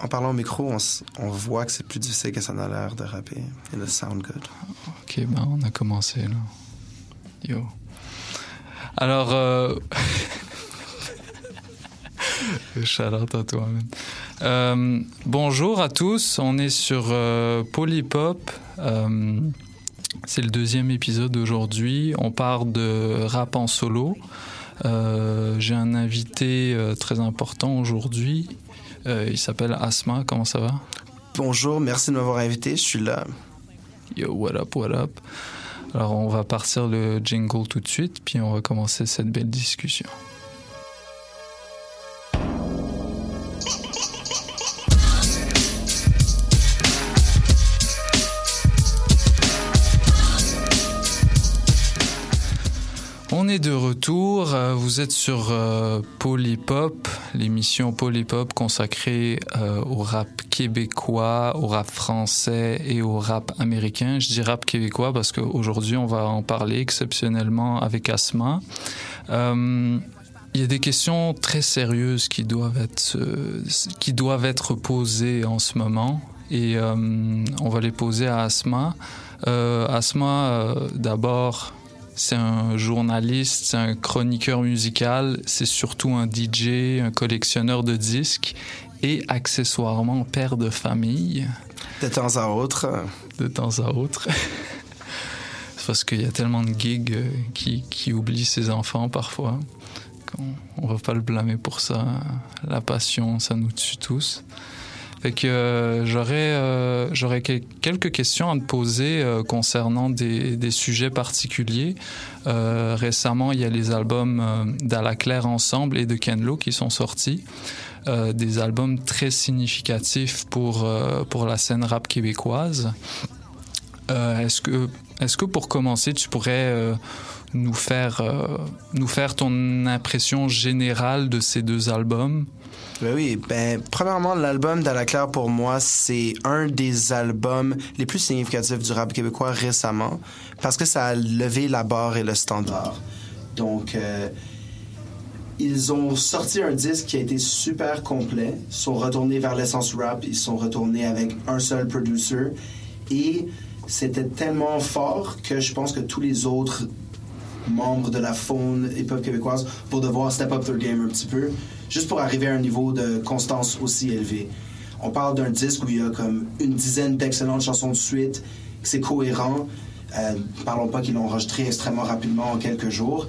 en parlant au micro, on, voit que c'est plus difficile que ça en a l'air de rapper. Et le sound good. Ok, ben on a commencé là. Yo. Alors, euh... à toi. Euh, bonjour à tous, on est sur euh, Polypop. Euh, c'est le deuxième épisode d'aujourd'hui. On part de rap en solo. Euh, J'ai un invité très important aujourd'hui. Euh, il s'appelle Asma. Comment ça va? Bonjour, merci de m'avoir invité. Je suis là. Yo, what up, what up? Alors, on va partir le jingle tout de suite, puis on va commencer cette belle discussion. On est de retour. Euh, Vous êtes sur euh, Polypop, l'émission Polypop consacrée euh, au rap québécois, au rap français et au rap américain. Je dis rap québécois parce qu'aujourd'hui, on va en parler exceptionnellement avec Asma. Euh, il y a des questions très sérieuses qui doivent être, posées en ce moment et on va les poser à Asma. Asma, d'abord, c'est un journaliste, c'est un chroniqueur musical, c'est surtout un DJ, un collectionneur de disques et accessoirement père de famille De temps à autre, de temps à autre. C'est parce qu'il y a tellement de gigs euh, qui, qui oublient ses enfants parfois. qu'on- On va pas le blâmer pour ça. La passion, ça nous tue tous. Fait que euh, j'aurais euh, j'aurais quel- quelques questions à te poser euh, concernant des, des sujets particuliers. Récemment, il y a les albums d'Ala Claire Ensemble et de Ken Lo qui sont sortis. Des albums très significatifs pour, pour la scène rap québécoise. Est-ce que est-ce que pour commencer, tu pourrais nous faire euh, nous faire ton impression générale de ces deux albums? Ben oui, ben, premièrement, l'album d'Ala Claire, pour moi, c'est un des albums les plus significatifs du rap québécois récemment, parce que ça a levé la barre et le standard. Donc, euh, ils ont sorti un disque qui a été super complet, sont retournés vers l'essence rap, ils sont retournés avec un seul producer, et c'était tellement fort que je pense que tous les autres membres de la faune hip-hop québécoise pour devoir step up their game un petit peu, juste pour arriver à un niveau de constance aussi élevé. On parle d'un disque où il y a comme une dizaine d'excellentes chansons de suite, c'est cohérent. Euh, parlons pas qu'ils l'ont enregistré extrêmement rapidement en quelques jours.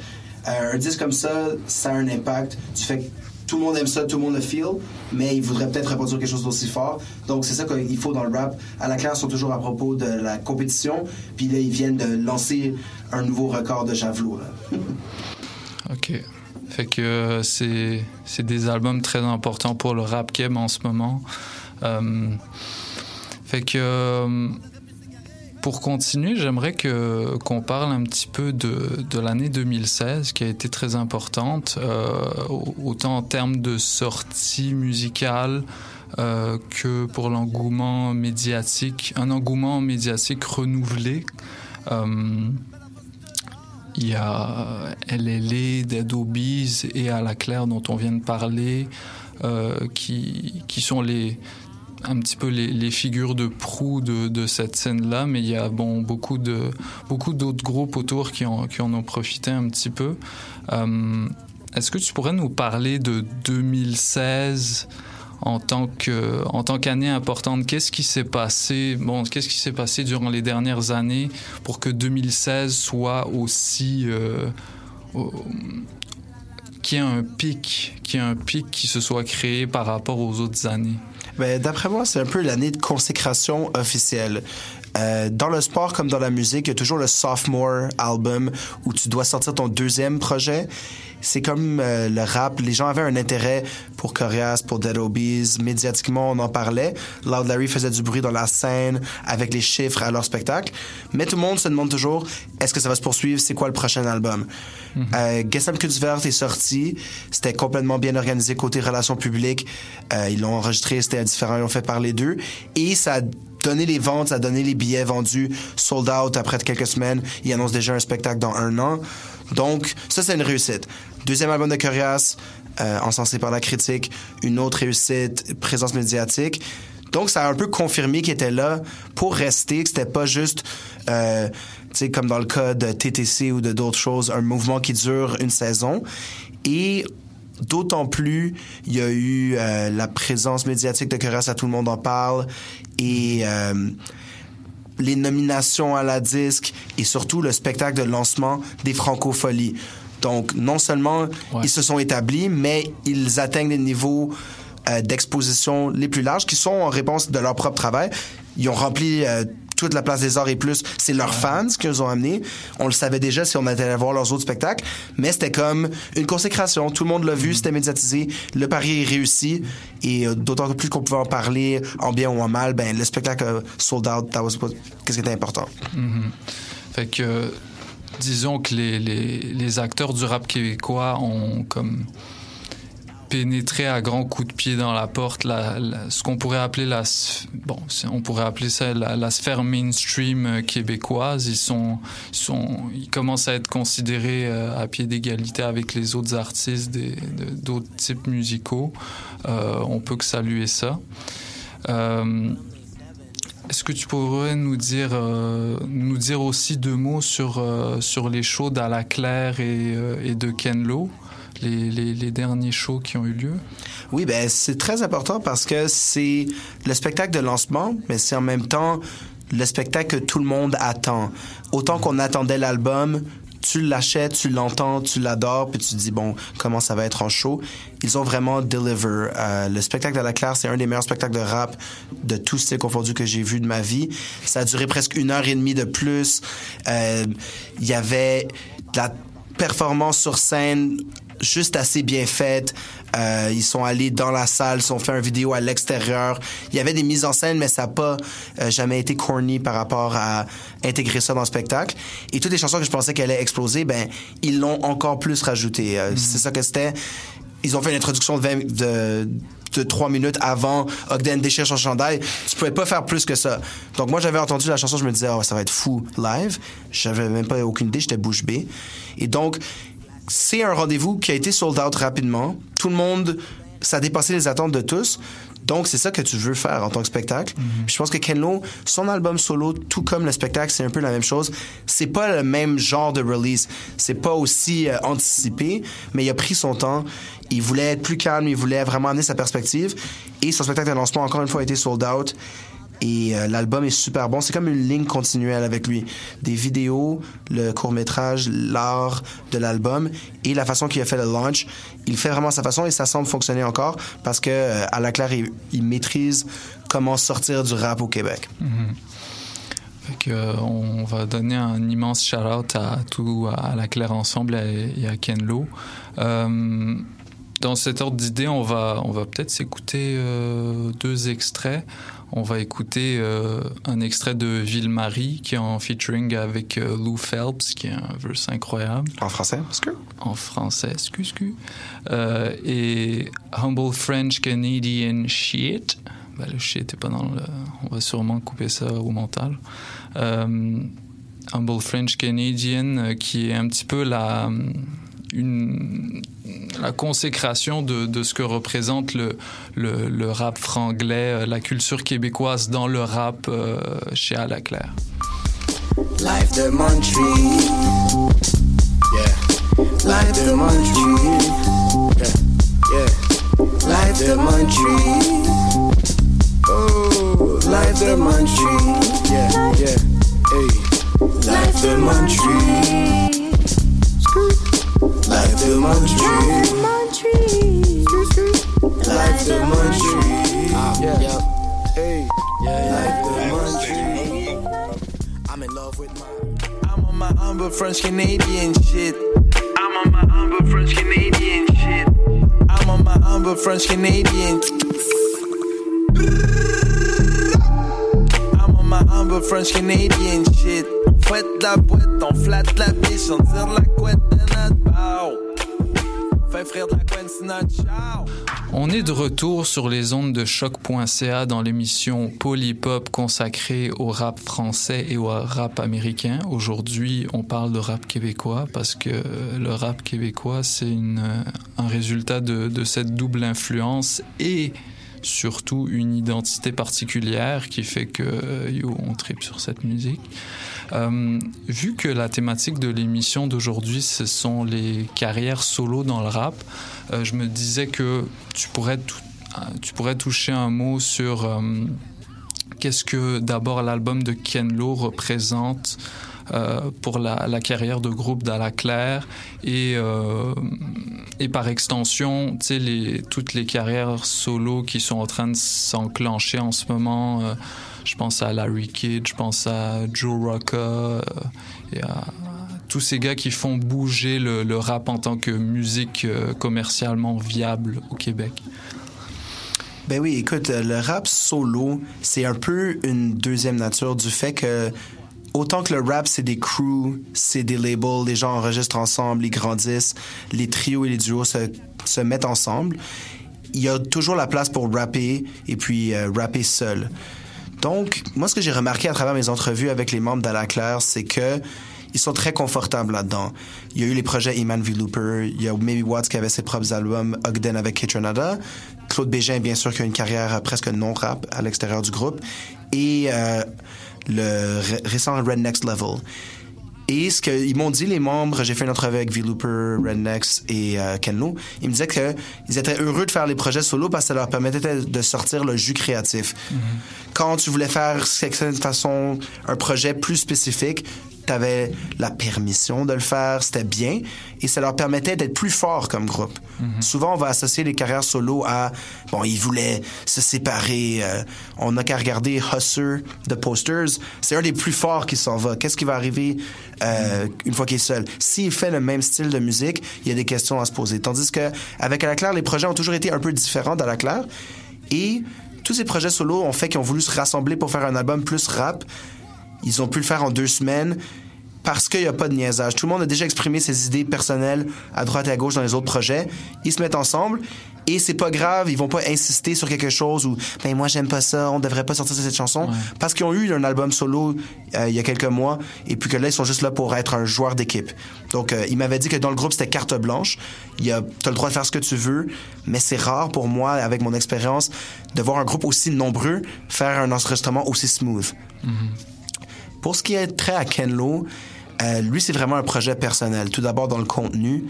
Euh, un disque comme ça, ça a un impact du fait que tout le monde aime ça, tout le monde le feel, mais ils voudraient peut-être reproduire quelque chose d'aussi fort. Donc c'est ça qu'il faut dans le rap. À la classe, sont toujours à propos de la compétition, puis là ils viennent de lancer un nouveau record de javelot. ok. Fait que euh, c'est c'est des albums très importants pour le rap game en ce moment. Euh, fait que euh, pour continuer, j'aimerais qu'on parle un petit peu de, de l'année 2016 qui a été très importante, euh, autant en termes de sortie musicale euh, que pour l'engouement médiatique, un engouement médiatique renouvelé. Euh, il y a LLA, Dead Obies et À la Claire dont on vient de parler, qui, qui sont les, un petit peu les, figures de proue de, cette scène-là, mais il y a bon, beaucoup, de, beaucoup d'autres groupes autour qui en, qui ont profité un petit peu. Euh, est-ce que tu pourrais nous parler de 2016 en tant que tant qu'année importante? Qu'est-ce qui s'est passé bon qu'est-ce qui s'est passé durant les dernières années pour que 2016 soit aussi euh, qu'il y ait un pic qu'il y ait un pic qui se soit créé par rapport aux autres années? Ben, D'après moi, c'est un peu l'année de consécration officielle. Euh, dans le sport comme dans la musique, il y a toujours le sophomore album où tu dois sortir ton deuxième projet. C'est comme euh, le rap. Les gens avaient un intérêt pour Corias, pour Dead Obies. Médiatiquement, on en parlait. Loud Larry faisait du bruit dans la scène avec les chiffres à leur spectacle. Mais tout le monde se demande toujours est-ce que ça va se poursuivre? C'est quoi le prochain album? Mm -hmm. euh, Gesam Kutzvert est sorti. C'était complètement bien organisé côté relations publiques. Euh, ils l'ont enregistré, c'était différent. Ils l'ont fait par les deux. Et ça a donné les ventes, ça a donné les billets vendus, sold out après quelques semaines. Ils annoncent déjà un spectacle dans un an. Donc, ça, c'est une réussite. Deuxième album de Curious, euh, encensé par la critique. Une autre réussite, présence médiatique. Donc, ça a un peu confirmé qu'il était là pour rester, que c'était pas juste, euh, tu sais, comme dans le cas de TTC ou de d'autres choses, un mouvement qui dure une saison. Et D'autant plus, il y a eu euh, la présence médiatique de Curious à Tout le monde en parle et les nominations à la disque et surtout le spectacle de lancement des Francopholies. Donc, non seulement ouais. ils se sont établis, mais ils atteignent des niveaux euh, d'exposition les plus larges qui sont en réponse de leur propre travail. Ils ont rempli euh, toute la place des arts et plus. C'est leurs fans qui nous ont amenés. On le savait déjà si on était allé voir leurs autres spectacles, mais c'était comme une consécration. Tout le monde l'a vu, c'était médiatisé. Le pari est réussi et euh, d'autant plus qu'on pouvait en parler en bien ou en mal, ben le spectacle a sold out. Qu'est-ce qui était important? Mm -hmm. Fait que disons que les, acteurs du rap québécois ont comme pénétrer à grands coups de pied dans la porte ce qu'on pourrait appeler la ça la, sphère mainstream québécoise. Ils commencent à être considérés euh, à pied d'égalité avec les autres artistes d'autres types musicaux. Euh, on peut que saluer ça. Euh, est-ce que tu pourrais nous dire, euh, nous dire aussi deux mots sur, euh, sur les shows d'Ala Claire et, euh, et de Ken Lo? Les, les, les, derniers shows qui ont eu lieu? Oui, ben c'est très important parce que c'est le spectacle de lancement, mais c'est en même temps le spectacle que tout le monde attend. Autant qu'on attendait l'album, tu l'achètes, tu l'entends, tu l'adores, puis tu te dis, bon, comment ça va être en show. Ils ont vraiment deliver. Euh, le spectacle de la Claire, c'est un des meilleurs spectacles de rap de tous ces confondus que j'ai vu de ma vie. Ça a duré presque une heure et demie de plus. Il euh, y avait de la performance sur scène juste assez bien faite. Euh, ils sont allés dans la salle, ils ont fait une vidéo à l'extérieur. Il y avait des mises en scène, mais ça n'a pas euh, jamais été corny par rapport à intégrer ça dans le spectacle. Et toutes les chansons que je pensais qu'elles allaient exploser, ben ils l'ont encore plus rajouté. Euh, mm -hmm. C'est ça que c'était. Ils ont fait une introduction de 20, de de trois minutes avant Ogden déchire son chandail. Tu pouvais pas faire plus que ça. Donc moi j'avais entendu la chanson, je me disais oh ça va être fou live. J'avais même pas aucune idée, j'étais bouche bée. Et donc c'est un rendez-vous qui a été sold out rapidement. Tout le monde, ça a dépassé les attentes de tous. Donc, c'est ça que tu veux faire en tant que spectacle. Mm -hmm. Je pense que Ken Lo, son album solo, tout comme le spectacle, c'est un peu la même chose. C'est pas le même genre de release. C'est pas aussi euh, anticipé, mais il a pris son temps. Il voulait être plus calme, il voulait vraiment amener sa perspective. Et son spectacle de lancement, encore une fois, a été sold out. Et euh, l'album est super bon. C'est comme une ligne continuelle avec lui. Des vidéos, le court-métrage, l'art de l'album et la façon qu'il a fait le launch. Il fait vraiment sa façon et ça semble fonctionner encore parce que euh, à la claire, il, maîtrise comment sortir du rap au Québec. Que, euh, on va donner un immense shout-out à tout, à la Claire Ensemble et à Ken Lo. Euh, dans cet ordre d'idée, on va, on va peut-être s'écouter euh, deux extraits. On va écouter euh, un extrait de Ville-Marie qui est en featuring avec euh, Lou Phelps, qui est un verse incroyable. En français, que? En français, excuse, excuse. Euh, et Humble French Canadian Shit. Ben, le shit est pas dans le. On va sûrement couper ça au mental. Humble French Canadian, qui est un petit peu la. Une, la consécration de, de ce que représente le, le, le rap franglais, euh, la culture québécoise dans le rap euh, chez Ala Claire. Life de Montreal. Yeah. Life de Montreal. Yeah. Yeah. Life de Montreal. Oh, life de Montreal. Yeah, yeah. Hey. Life de Montreal. Humble French Canadian shit. I'm on my humble French Canadian shit. I'm on my humble French Canadian. I'm on my humble French Canadian shit. On fouette la boîte, on flatte la biche, on tire la couette de notre bow. Fait frire de la couenne, c'est notre ciao. On est de retour sur les ondes de choc.ca dans l'émission Polypop consacrée au rap français et au rap américain. Aujourd'hui, on parle de rap québécois parce que le rap québécois, c'est une, un résultat de, de cette double influence et surtout une identité particulière qui fait que euh, yo, on tripe sur cette musique. Euh, vu que la thématique de l'émission d'aujourd'hui, ce sont les carrières solo dans le rap, euh, je me disais que tu pourrais, toucher un mot sur qu'est-ce que d'abord l'album de Ken Lo représente pour la, carrière de groupe d'Ala Claire et, euh, et par extension, toutes les carrières solo qui sont en train de s'enclencher en ce moment. euh, je pense à Larry Kidd, je pense à Joe Rocca euh, et à tous ces gars qui font bouger le, rap en tant que musique euh, commercialement viable au Québec. Ben oui, écoute, euh, le rap solo, c'est un peu une deuxième nature du fait que autant que le rap, c'est des crews, c'est des labels, les gens enregistrent ensemble, ils grandissent, les trios et les duos se, se mettent ensemble, il y a toujours la place pour rapper et puis euh, rapper seul. Donc, moi, ce que j'ai remarqué à travers mes entrevues avec les membres d'Ala Claire, c'est que ils sont très confortables là-dedans. Il y a eu les projets Iman V. Looper, il y a Maybe Watts qui avait ses propres albums, Ogden avec Kitrenada, Claude Bégin, bien sûr, qui a une carrière euh, presque non-rap à l'extérieur du groupe, et euh, le ré- récent Red Next Level. Et ce qu'ils m'ont dit, les membres, j'ai fait une entrevue avec V-Looper, Rednex et euh, Ken Lo, ils me disaient qu'ils étaient heureux de faire les projets solo parce que ça leur permettait de sortir le jus créatif. Quand tu voulais faire d'une façon un projet plus spécifique, tu avais la permission de le faire, c'était bien, et ça leur permettait d'être plus forts comme groupe. Souvent, on va associer les carrières solo à, bon, ils voulaient se séparer. euh, on n'a qu'à regarder Husser de Posters, c'est un des plus forts qui s'en va. Qu'est-ce qui va arriver euh, une fois qu'il est seul? S'il fait le même style de musique, il y a des questions à se poser. Tandis que avec À la Claire, les projets ont toujours été un peu différents d'À la Claire, et tous ces projets solo ont fait qu'ils ont voulu se rassembler pour faire un album plus rap. Ils ont pu le faire en deux semaines parce qu'il n'y a pas de niaisage. Tout le monde a déjà exprimé ses idées personnelles à droite et à gauche dans les autres projets. Ils se mettent ensemble et c'est pas grave. Ils vont pas insister sur quelque chose ou ben moi j'aime pas ça, on devrait pas sortir cette chanson parce qu'ils ont eu un album solo euh, il y a quelques mois et puis que là ils sont juste là pour être un joueur d'équipe. Donc euh, il m'avait dit que dans le groupe c'était carte blanche. Il y a t'as le droit de faire ce que tu veux, mais c'est rare pour moi avec mon expérience de voir un groupe aussi nombreux faire un enregistrement aussi smooth. Pour ce qui est trait à Ken Lo, Euh, lui, c'est vraiment un projet personnel. Tout d'abord, dans le contenu,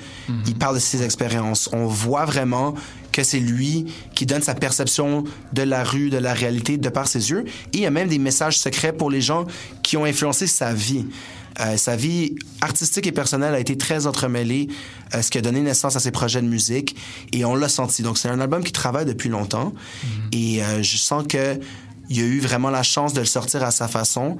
il parle de ses expériences. On voit vraiment que c'est lui qui donne sa perception de la rue, de la réalité, de par ses yeux. Et il y a même des messages secrets pour les gens qui ont influencé sa vie. Euh, sa vie artistique et personnelle a été très entremêlée, euh, ce qui a donné naissance à ses projets de musique, et on l'a senti. Donc, c'est un album qui travaille depuis longtemps, et euh, je sens que il a eu vraiment la chance de le sortir à sa façon.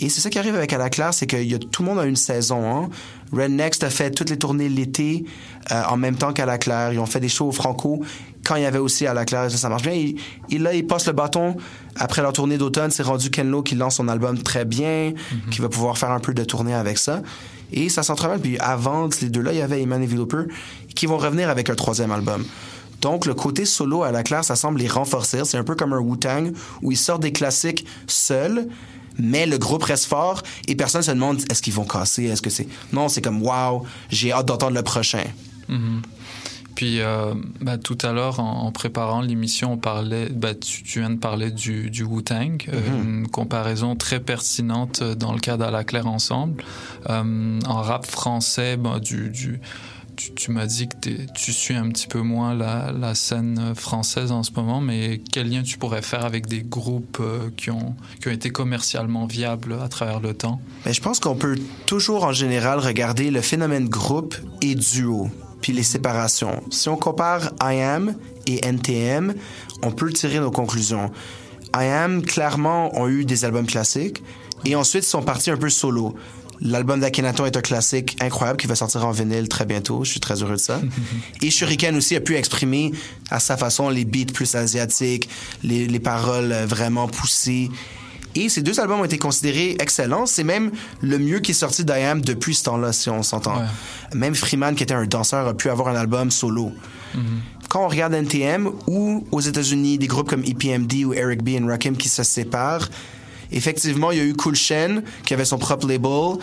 Et c'est ça qui arrive avec À la Claire, c'est que y a, tout le monde a une saison. Hein. Rednext a fait toutes les tournées l'été euh, en même temps qu'à la Claire. Ils ont fait des shows au Franco quand il y avait aussi à la Claire. Ça, ça marche bien. Et, et là, ils passent le bâton. Après leur tournée d'automne, c'est rendu Ken Lo qui lance son album très bien, qui va pouvoir faire un peu de tournée avec ça. Et ça s'entremêle. Puis avant ces deux-là, il y avait Eman et Villoper qui vont revenir avec un troisième album. Donc, le côté solo à la claire, ça semble les renforcer. C'est un peu comme un Wu-Tang où ils sortent des classiques seuls, mais le groupe reste fort et personne se demande est-ce qu'ils vont casser, est-ce que c'est? Non, c'est comme wow, j'ai hâte d'entendre le prochain. Puis euh, bah, tout à l'heure, en, en préparant l'émission, on parlait, bah, tu, tu viens de parler du, du Wu-Tang, euh, une comparaison très pertinente dans le cas d'À la Claire ensemble. Euh, en rap français, bah, du, du, tu, m'as dit que tu suis un petit peu moins la, la scène française en ce moment, mais quel lien tu pourrais faire avec des groupes euh, qui, ont, qui ont été commercialement viables à travers le temps? Mais je pense qu'on peut toujours en général regarder le phénomène groupe et duo, puis les séparations. Si on compare I Am et NTM, on peut tirer nos conclusions. I Am, clairement, ont eu des albums classiques et ensuite sont partis un peu solo. L'album d'Akhenaton est un classique incroyable qui va sortir en vinyle très bientôt. Je suis très heureux de ça. Et Shuriken aussi a pu exprimer à sa façon les beats plus asiatiques, les, les paroles vraiment poussées. Et ces deux albums ont été considérés excellents. C'est même le mieux qui est sorti d'IAM depuis ce temps-là, si on s'entend. Ouais. Même Freeman, qui était un danseur, a pu avoir un album solo. Quand on regarde NTM ou aux États-Unis, des groupes comme EPMD ou Eric B. and Rakim qui se séparent, effectivement, il y a eu Cool Shen qui avait son propre label.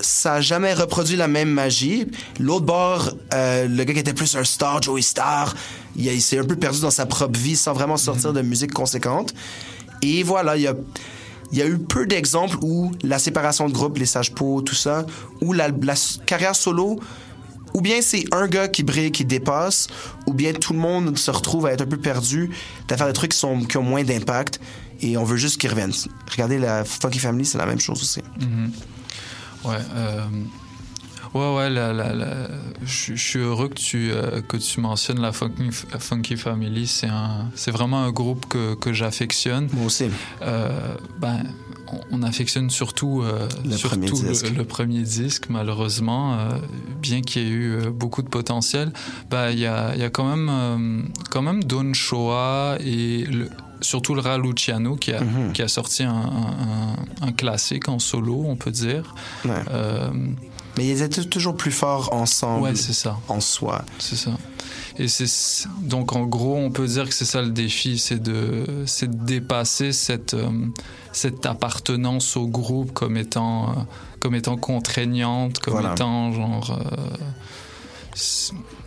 Ça n'a jamais reproduit la même magie. L'autre bord, euh, le gars qui était plus un star, Joey Star, il, il s'est un peu perdu dans sa propre vie sans vraiment sortir de musique conséquente. Et voilà, il y a, il y a eu peu d'exemples où la séparation de groupe, les sages pots, tout ça, où la, carrière solo, ou bien c'est un gars qui brille, qui dépasse, ou bien tout le monde se retrouve à être un peu perdu, à faire des trucs qui, sont, qui ont moins d'impact, et on veut juste qu'ils reviennent. Regardez la Funky Family, c'est la même chose aussi. Ouais, euh, ouais, ouais. la- la- la- Je suis heureux que tu euh, que tu mentionnes la Funky, Funky Family. C'est un, c'est vraiment un groupe que, que j'affectionne. Moi aussi. Euh, ben, on, on affectionne surtout euh, Le surtout premier disque. Le, le premier disque. Malheureusement, bien qu'il y ait eu beaucoup de potentiel, ben, il y a y a quand même quand même Don Shoah et le, surtout le Ra Luciano qui a, Mhm. qui a sorti un, un- classique en solo, on peut dire. Ouais. Euh, Mais ils étaient toujours plus forts ensemble, ouais, c'est ça, en soi. c'est ça. Et c'est donc en gros, on peut dire que c'est ça le défi, c'est de de dépasser cette euh, cette appartenance au groupe comme étant euh, comme étant contraignante, comme Voilà. étant genre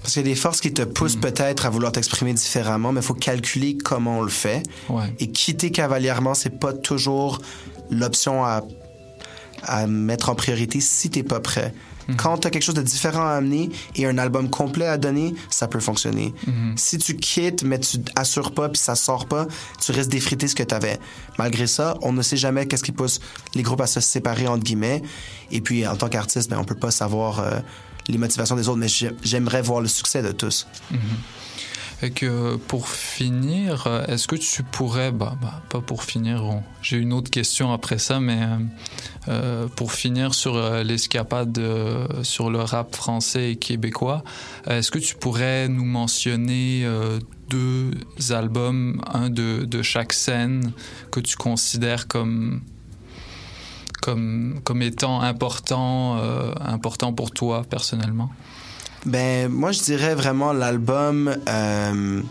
Parce qu'il y a des forces qui te poussent peut-être à vouloir t'exprimer différemment, mais il faut calculer comment on le fait. ouais. Et quitter cavalièrement, c'est pas toujours l'option à, à mettre en priorité si t'es pas prêt. Quand t'as quelque chose de différent à amener et un album complet à donner, ça peut fonctionner. Si tu quittes, mais tu assures pas puis ça sort pas, tu risques d'effriter ce que t'avais. Malgré ça, on ne sait jamais qu'est-ce qui pousse les groupes à se séparer entre guillemets. Et puis, en tant qu'artiste, ben, on peut pas savoir euh, les motivations des autres, mais j'ai- j'aimerais voir le succès de tous. Et que pour finir, est-ce que tu pourrais, bah, bah, pas pour finir, j'ai une autre question après ça, mais euh, euh, pour finir sur euh, l'escapade sur le rap français et québécois, est-ce que tu pourrais nous mentionner deux albums, un de, de chaque scène que tu considères comme comme, comme étant important, important pour toi personnellement? Ben, moi, je dirais vraiment l'album euh,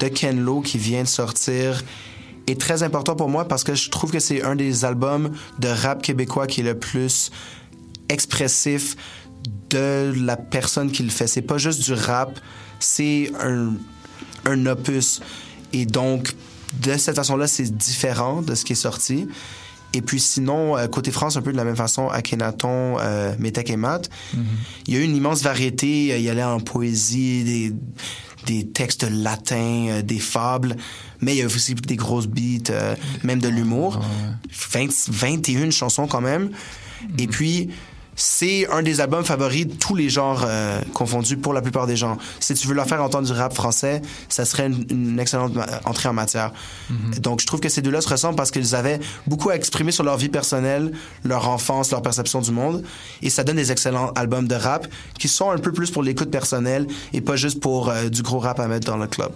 de Ken Lo qui vient de sortir est très important pour moi parce que je trouve que c'est un des albums de rap québécois qui est le plus expressif de la personne qui le fait. C'est pas juste du rap, c'est un, un opus. Et donc, de cette façon-là, c'est différent de ce qui est sorti. Et puis sinon, euh, côté France, un peu de la même façon, Akhenaton, euh, Métèque et Matt. Il y a eu une immense variété. Euh, Il y allait en poésie, des, des textes latins, euh, des fables. Mais il y a aussi des grosses beats, euh, même de l'humour. 20 21 chansons quand même. Et puis, c'est un des albums favoris de tous les genres euh, confondus pour la plupart des gens. Si tu veux leur faire entendre du rap français, ça serait une, une excellente ma- entrée en matière. Donc, je trouve que ces deux-là se ressemblent parce qu'ils avaient beaucoup à exprimer sur leur vie personnelle, leur enfance, leur perception du monde. Et ça donne des excellents albums de rap qui sont un peu plus pour l'écoute personnelle et pas juste pour euh, du gros rap à mettre dans le club.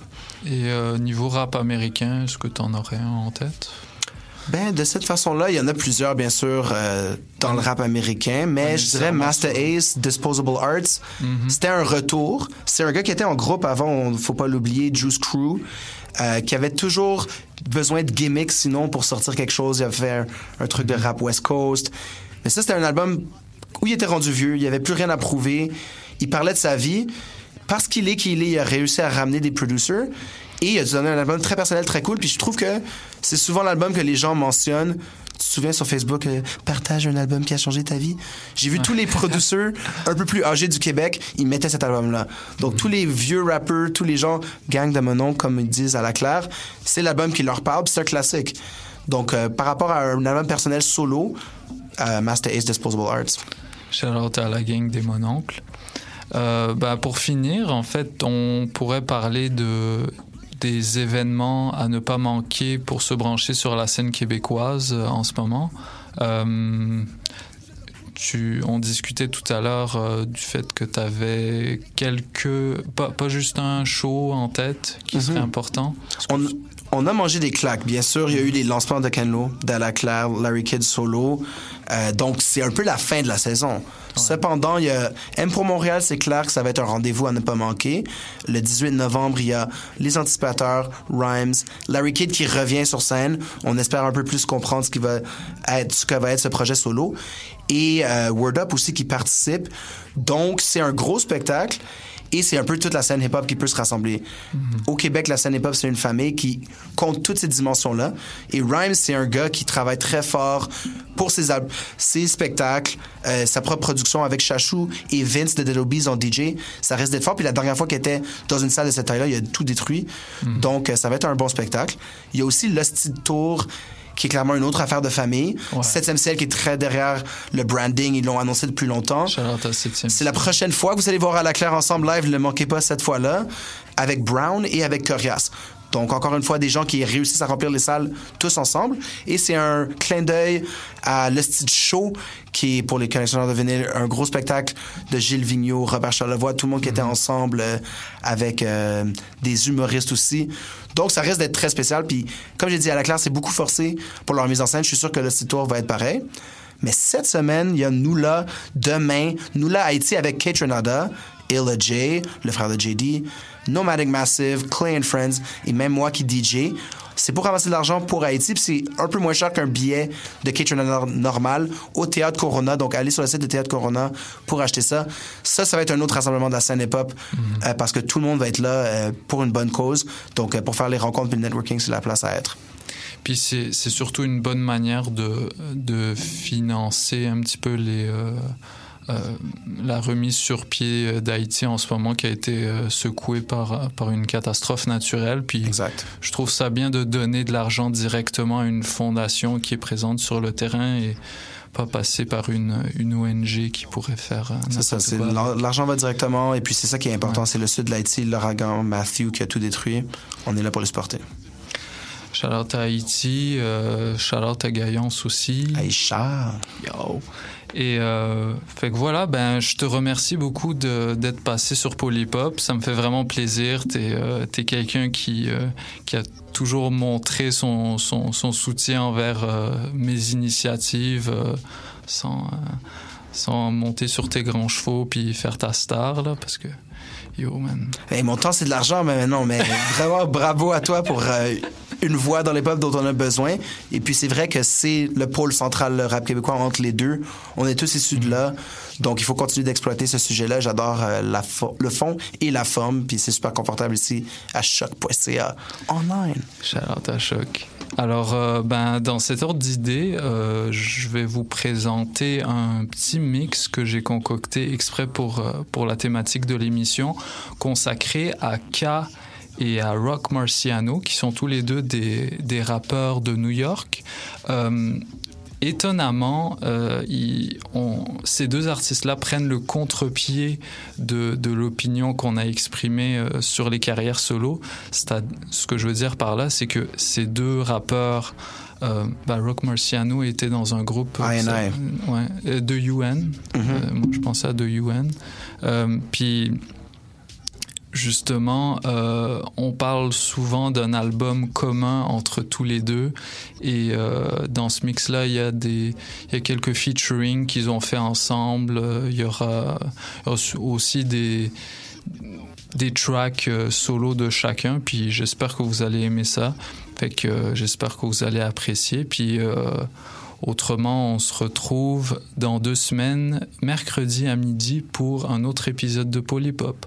Et euh, niveau rap américain, est-ce que tu en aurais un en tête? Ben, de cette façon-là, il y en a plusieurs, bien sûr, euh, dans le rap américain, mais je dirais Master Ace, Disposable Arts, c'était un retour. C'est un gars qui était en groupe avant, on, faut pas l'oublier, Juice Crew, euh, qui avait toujours besoin de gimmicks, sinon, pour sortir quelque chose. Il avait fait un, un truc de rap West Coast. Mais ça, c'était un album où il était rendu vieux, il avait plus rien à prouver. Il parlait de sa vie. Parce qu'il est qui il est, il a réussi à ramener des producers. Et il a donné un album très personnel, très cool. Puis je trouve que c'est souvent l'album que les gens mentionnent. Tu te souviens sur Facebook, euh, partage un album qui a changé ta vie. J'ai vu tous les producers un peu plus âgés du Québec, ils mettaient cet album-là. Donc tous les vieux rappeurs, tous les gens, gang de mon nom, comme ils disent à la claire, c'est l'album qui leur parle, c'est un classique. Donc euh, par rapport à un album personnel solo, euh, Master Ace Disposable Arts. Shout out à la gang des mononcles. Bah, pour finir, en fait, on pourrait parler de des événements à ne pas manquer pour se brancher sur la scène québécoise euh, en ce moment. Euh, tu, on discutait tout à l'heure euh, du fait que tu avais quelques, pas, pas juste un show en tête qui serait important. On, on a mangé des claques, bien sûr. Il y a eu les lancements de Kenlo, Dalla Claire, Larry Kidd solo. Euh, donc, c'est un peu la fin de la saison. Cependant, il y a M pour Montréal, c'est clair que ça va être un rendez-vous à ne pas manquer. Le 18 novembre, il y a Les Anticipateurs, Rhymes, Larry Kidd qui revient sur scène. On espère un peu plus comprendre ce qui va être, ce que va être ce projet solo. Et euh, Word Up aussi qui participe. Donc, c'est un gros spectacle. Et c'est un peu toute la scène hip-hop qui peut se rassembler. Au Québec, la scène hip-hop, c'est une famille qui compte toutes ces dimensions-là. Et Rhymes, c'est un gars qui travaille très fort pour ses, ses spectacles, euh, sa propre production avec Chachou et Vince de Dead Obies en DJ. Ça reste d'être fort. Puis la dernière fois qu'il était dans une salle de cette taille-là, il a tout détruit. Donc, euh, ça va être un bon spectacle. Il y a aussi l'Hostie Tour qui est clairement une autre affaire de famille. Ouais. 7 ciel qui est très derrière le branding. Ils l'ont annoncé depuis longtemps. Septième. C'est la prochaine fois que vous allez voir à la Claire ensemble live. Ne manquez pas cette fois-là avec Brown et avec Corias. Donc, encore une fois, des gens qui réussissent à remplir les salles tous ensemble. Et c'est un clin d'œil à le style show, qui est pour les collectionneurs de vinyle un gros spectacle de Gilles Vigneault, Robert Charlevoix, tout le monde qui était ensemble euh, avec euh, des humoristes aussi. Donc, ça risque d'être très spécial. Puis, comme j'ai dit à la Claire, c'est beaucoup forcé pour leur mise en scène. Je suis sûr que le tour va être pareil. Mais cette semaine, il y a nous là, demain, nous là, Haïti avec Kate Renada, Illa J, le frère de JD, Nomadic Massive, Clay and Friends, et même moi qui DJ. C'est pour ramasser de l'argent pour Haïti, puis c'est un peu moins cher qu'un billet de Renada normal au Théâtre Corona. Donc, allez sur le site de Théâtre Corona pour acheter ça. Ça, ça va être un autre rassemblement de la scène hip-hop, euh, parce que tout le monde va être là euh, pour une bonne cause. Donc, euh, pour faire les rencontres et le networking, c'est la place à être. Puis c'est surtout une bonne manière de, de financer un petit peu les, la remise sur pied d'Haïti en ce moment qui a été euh, secouée par, par une catastrophe naturelle. Puis Exact. je trouve ça bien de donner de l'argent directement à une fondation qui est présente sur le terrain et pas passer par une, une ONG qui pourrait faire. euh, C'est ça, c'est l'argent va directement et puis c'est ça qui est important, c'est le sud de l'Haïti, l'ouragan Matthew qui a tout détruit. On est là pour le supporter. Shout out à Haïti, euh, shout out à Gaillance aussi. Aïcha. Yo. Et euh, fait que voilà, ben je te remercie beaucoup d'être passé sur Polypop. Ça me fait vraiment plaisir. T'es euh, t'es quelqu'un qui euh, qui a toujours montré son son, son soutien envers euh, mes initiatives euh, sans euh, sans monter sur tes grands chevaux puis faire ta star là parce que mon temps, c'est de l'argent, mais non, mais vraiment bravo à toi pour euh, une voix dans les peuples dont on a besoin. Et puis c'est vrai que c'est le pôle central, le rap québécois, entre les deux. On est tous issus de là. Donc, il faut continuer d'exploiter ce sujet-là. J'adore euh, le fond et la forme, puis c'est super confortable ici à choc.ca online. Shout out à Choc. Alors, euh, ben, dans cet ordre d'idée, euh, je vais vous présenter un petit mix que j'ai concocté exprès pour, pour la thématique de l'émission, consacré à K et à Rock Marciano, qui sont tous les deux des, des rappeurs de New York. Étonnamment, euh, on- ces deux artistes-là prennent le contre-pied de, de l'opinion qu'on a exprimée euh, sur les carrières solo. Ce que je veux dire par là, c'est que ces deux rappeurs, euh, bah, Rock Marciano était dans un groupe euh, ouais, de UN. Euh, moi, je pensais à de UN. Puis justement, euh, on parle souvent d'un album commun entre tous les deux. Et euh, dans ce mix-là, il y a des, y a quelques featuring qu'ils ont fait ensemble. Il y aura aussi des des tracks euh, solo de chacun. Puis j'espère que vous allez aimer ça. Fait que euh, j'espère que vous allez apprécier. Puis euh, autrement, on se retrouve dans deux semaines, mercredi à midi, pour un autre épisode de Polypop.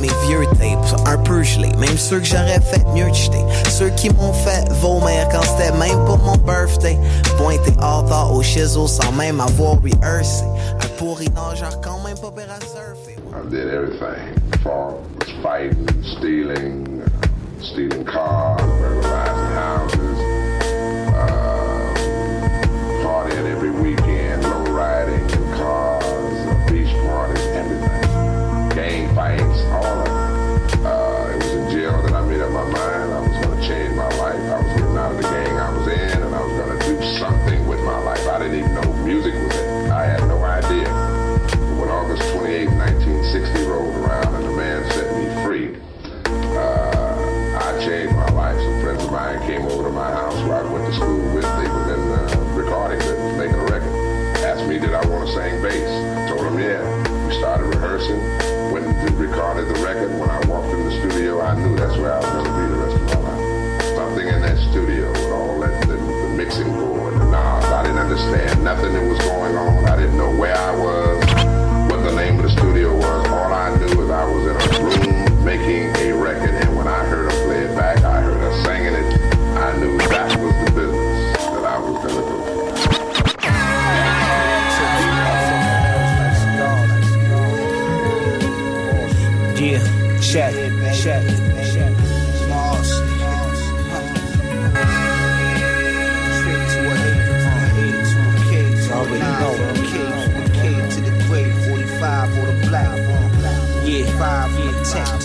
Mes vieux tapes, un peu même ceux que j'aurais fait mieux de jeter. Ceux qui m'ont fait vomir quand c'était même pour mon birthday. Pointé hors au sans même avoir rehearsé. Un pourri nageur quand même pas à surfer. I did everything. Was fighting, stealing, stealing cars, burglarizing houses, understand nothing that was going on. I didn't know where I was, what the name of the studio was. All I knew is I was in a room making a record, and when I heard her play it back, I heard her singing it. I knew that was the business that I was going to do. Yeah, check, check.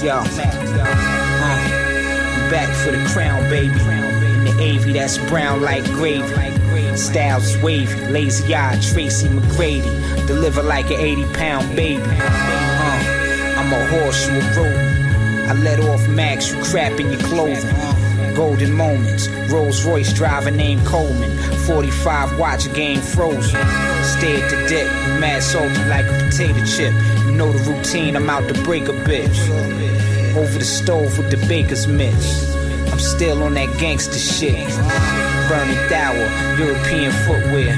Yo. Uh, I'm back for the crown, baby. In the AV, that's brown like gravy. Styles wavy, lazy eye, Tracy McGrady. Deliver like an 80 pound baby. Uh, I'm a horse, you a rope. I let off Max, you crap in your clothing. Golden moments, Rolls Royce driver named Coleman. 45 watch game frozen. Stay at the mad salty like a potato chip. Know the routine, I'm out to break a bitch. Over the stove with the baker's mitch. I'm still on that gangster shit. Burning dour, European footwear.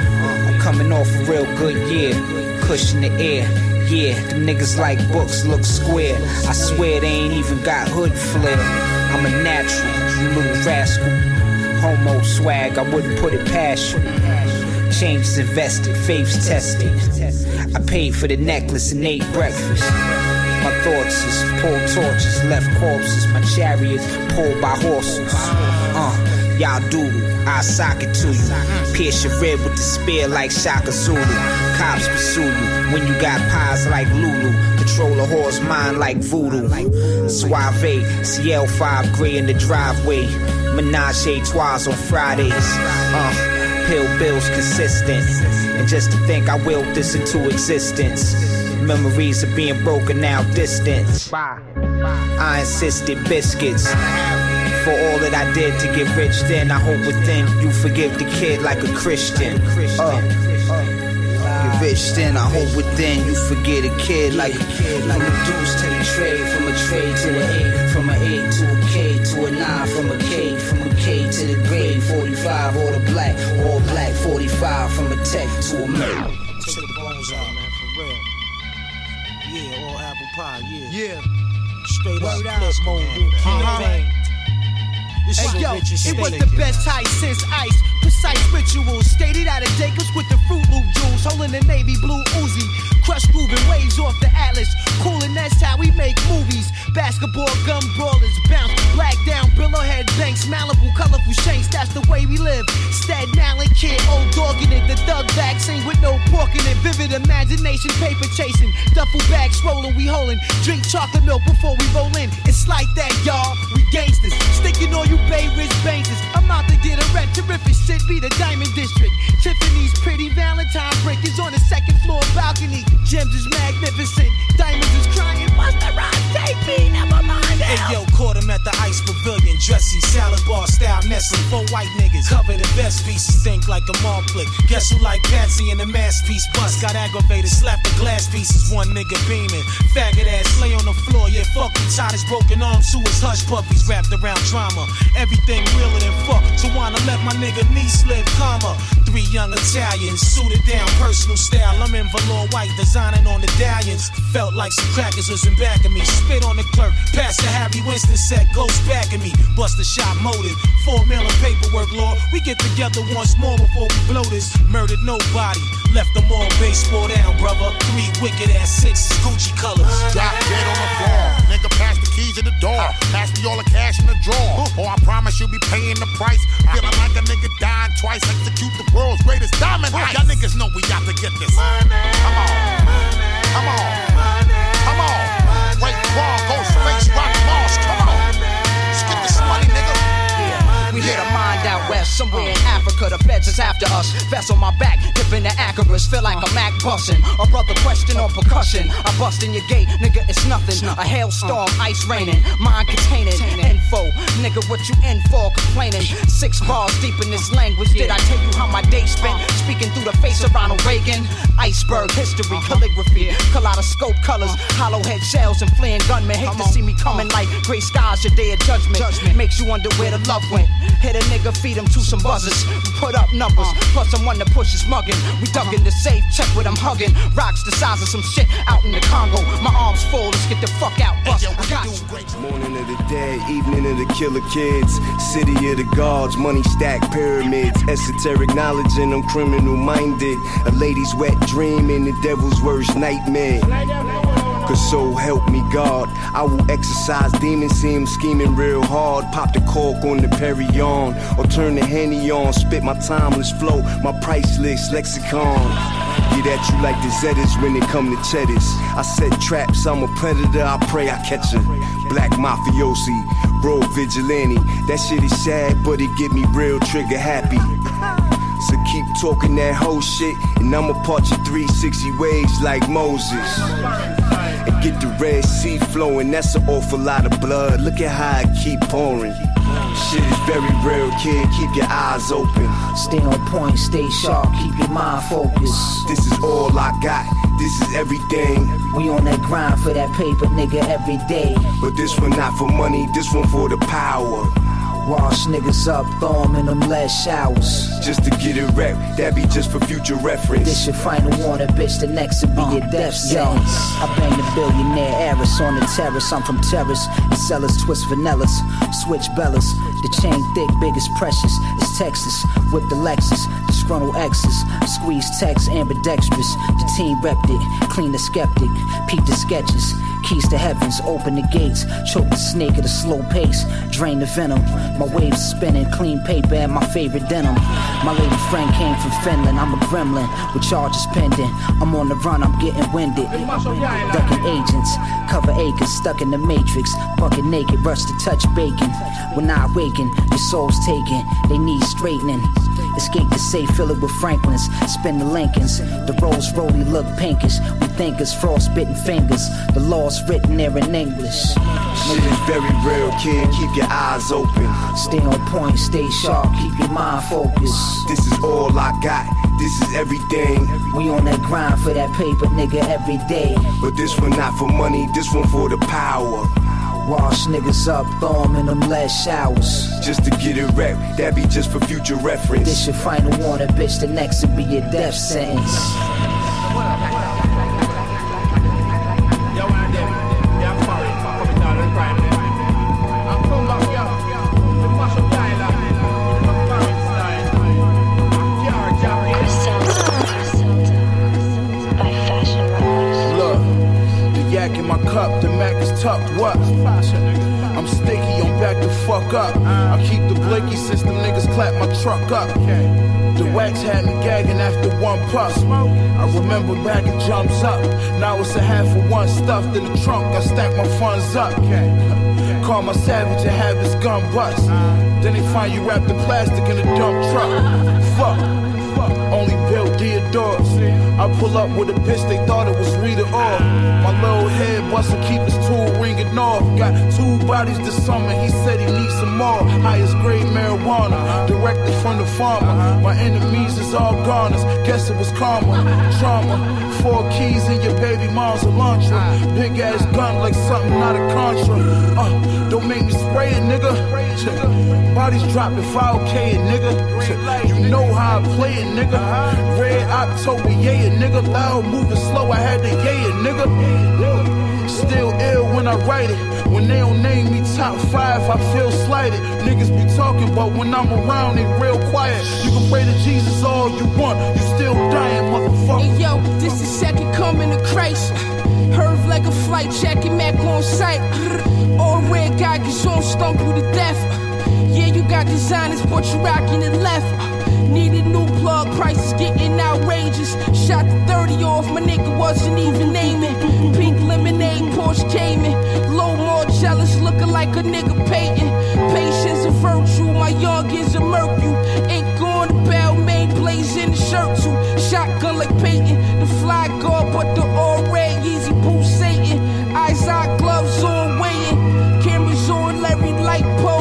I'm coming off a real good year. Cushion the air. Yeah, them niggas like books look square. I swear they ain't even got hood flair. I'm a natural, you little rascal. Homo swag, I wouldn't put it past you. Changes invested, faiths tested. I paid for the necklace and ate breakfast. My thoughts is pulled torches, left corpses. My chariot pulled by horses. Uh, y'all doodle, I sock it to you. Pierce your rib with the spear like Shaka Zulu. Cops pursue you when you got pies like Lulu. Control a horse mind like voodoo. Suave, CL5 gray in the driveway. Menage trois on Fridays. Uh, pill bills consistent. And just to think I willed this into existence. Memories of being broken now distant. I insisted biscuits. For all that I did to get rich then, I hope within you forgive the kid like a Christian. Uh. Get rich then, I hope within you forget a kid like a kid. From a deuce to the trade, from a trade to the eight, from a eight to a K to a nine, from a K, 45 all the black, all black, 45 from a tech to a Mac. To the bones out, man, for real. Yeah, all apple pie, yeah. Yeah. Straight Word up, out. flip mode, Uh-huh. campaign. This Hey is yo, it was the best height since ice. Precise rituals, skated out of Jacobs with the Fruit Loop jewels, holding the navy blue Uzi. Crush moving waves off the Atlas, cool and that's how we make movies. Basketball gum brawlers bounce, black down billowhead banks, Malibu colorful shanks. That's the way we live. Staten Island kid, old dog in it, the thug vaccine with no pork in it. Vivid imagination, paper chasing, duffel bags swollen, we holding. Drink chocolate milk before we roll in. It's like that, y'all. We gangsters, sticking all you Bay Ridge bankers. I'm out to get a red, terrific shit. Be the Diamond District. Tiffany's pretty Valentine brick is on the second floor balcony. Gems is magnificent. Diamonds is crying. What's the ride? Take me, never mind. Hey yo, caught him at the ice pavilion, dressy salad bar style Nestle. Four white niggas cover the best pieces, think like a mall flick. Guess who like Patsy in the masterpiece bust? Got aggravated, slapped the glass pieces. One nigga beaming, faggot ass lay on the floor. Yeah, fuck him, tied his broken arms to his hush puppies wrapped around drama. Everything realer than fuck. So wanna let my nigga knee slip, comma. Three young Italians, suited down, personal style. I'm in velour white, designing on medallions. Felt like some crackers was in back of me. Spit on the clerk, pass the Harry Winston set, ghost back at me. Bust the shot motive, four million paperwork, Lord. We get together once more before we blow this. Murdered nobody, left them all baseball down, brother. Three wicked ass sixes, Gucci colors. Drop dead on the floor. Nigga, pass the keys to the door. Pass me all the cash in the drawer. Or I promise you'll be paying the price. Feeling like a nigga dying twice. Execute the world's greatest diamond heist. Y'all niggas know we got to get this. Come on. Come on. Come on. Wait, Raw, Ghost Face, Rock We a mind out west, somewhere in Africa. The feds is after us. Vest on my back, dipping the Acarus. Feel like a Mac bussin'. A brother question on percussion. I bust in your gate, nigga, it's nothing. A hailstorm, ice raining, mind containing info. Nigga, what you in for? Complaining. Six bars deep in this language. Did I tell you how my day spent? Speaking through the face of Ronald Reagan. Iceberg history, uh-huh. calligraphy, kaleidoscope colors, uh-huh. hollow head shells, and fleeing gunmen. Hate to see me coming uh-huh. like gray skies, your day of judgment. Makes you wonder where the love went. Hit a nigga, feed him to some buzzers. We put up numbers, plus I'm one that pushes mugging. We dug in the safe, check what I'm hugging. Rocks the size of some shit out in the Congo. My arms full, let's get the fuck out, bust. I got you. Morning of the dead, evening of the killer kids. City of the gods, money stacked pyramids. Esoteric knowledge and I'm criminal minded. A lady's wet dream and the devil's worst nightmare. Cause so help me God, I will exercise demons, see him scheming real hard. Pop the cork on the Perry on, or turn the Henny on. Spit my timeless flow, my priceless lexicon. Get at you like the Zetas when it come to cheddars. I set traps, I'm a predator, I pray I catch her. Black mafiosi, bro vigilante. That shit is sad, but it get me real trigger happy. So keep talking that whole shit, and I'ma part you 360 ways like Moses. And get the Red Sea flowing, that's an awful lot of blood. Look at how it keep pouring. Shit is very real, kid. Keep your eyes open. Stay on point, stay sharp, keep your mind focused. This is all I got. This is everything. We on that grind for that paper, nigga, every day. But this one not for money, this one for the power. Wash niggas up, throw 'em in them lead showers. Just to get it rep, that be just for future reference. This your final warning, bitch. The next will be your death uh, sentence. I bang the billionaire heiress on the terrace. I'm from terrace. The sellers twist vanillas, switch bellas. The chain thick, big as precious. It's Texas with the Lexus. Disgruntled exes, squeeze text, ambidextrous. The team repped it, clean the skeptic. Peep the sketches. Keys to heavens, open the gates. Choke the snake at a slow pace. Drain the venom. My waves spinning, clean paper and my favorite denim. My lady friend came from Finland. I'm a gremlin with charges pending. I'm on the run, I'm getting winded. Ducking agents, Cover acres, stuck in the matrix. Bucket naked, rush to touch bacon. When I awaken, your soul's taken. They need straightening. Escape the safe, fill it with Franklins. Spin the Lincolns. The rolls rolly look pinkish. We think it's frostbitten fingers. The law's written there in English. Shit is very real, kid. Keep your eyes open. Stay on point, stay sharp, keep your mind focused. This is all I got. This is everything. We on that grind for that paper, nigga, every day. But this one not for money, this one for the power. Wash niggas up, throw 'em in them last showers. Just to get it rep, that be just for future reference. This your final warning, bitch. The next will be your death sentence. Look, the yak in my cup, the Mac is tucked. What? I'm sticky, I'm back to fuck up. I keep the blicky since the niggas clap my truck up. The wax had me gagging after one puff. I remember back it jumps up. Now it's a half of one stuffed in the trunk. I stack my funds up. Call my savage and have his gun bust. Then they find you wrapped in plastic in a dump truck. Fuck. I pull up with a bitch, they thought it was Rita off. My little head buster keep his tool ringing off. Got two bodies this summer, he said he needs some more. Highest grade marijuana, directly from the farmer. My enemies is all goners, guess it was karma. Trauma, four keys in your baby mom's Elantra. Big ass gun like something out of Contra. Uh, don't make me spray it, nigga. Bodies dropping 5K, nigga. You know how I play it, nigga. Red October, yeah, nigga. Loud, moving slow, I had to yeah, it, nigga. Still ill when I write it. When they don't name me top five, I feel slighted. Niggas be talking, but when I'm around, they real quiet. You can pray to Jesus all you want, you still dying, motherfucker. Hey yo, this is second coming of Christ. Heard like a flight jacket, Mac on sight. All red guy gets on, stomp you to death. Yeah, you got designers, but you rocking it left. Need a new plug, prices getting outrageous. Shot the 30 off, my nigga wasn't even naming. Pink lemonade, Porsche Cayman. Low more jealous, looking like a nigga Peyton. Patience a virtue, my young is a mercu. Ain't going to bell, main in the shirt too. Shotgun like Peyton, the fly guard, but the all red, easy boost Satan. Eyes eye gloves on, waiting. Cameras on, Larry light pole.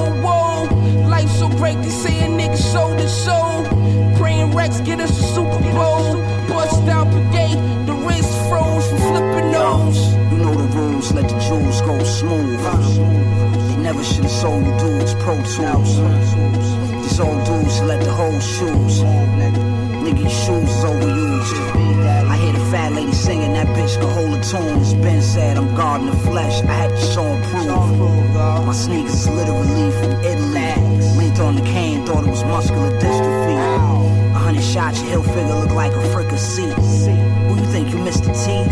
Great, they say a nigga sold his soul. Praying Rex get us a Super Bowl. Bust down brigade, the wrist froze from flipping nose. You know the rules, let the jewels go smooth. They never should have sold you dudes Pro Tools. These old dudes let the hoes choose. Nigga, your shoes is overused. Fat lady singing, that bitch can hold a tune. It's been said I'm guarding the flesh, I had to show and prove. My sneakers literally from Italy. Linked on the cane, thought it was muscular dystrophy. A hundred shots, your heel figure look like a fricassee. Who you think you Mr. T?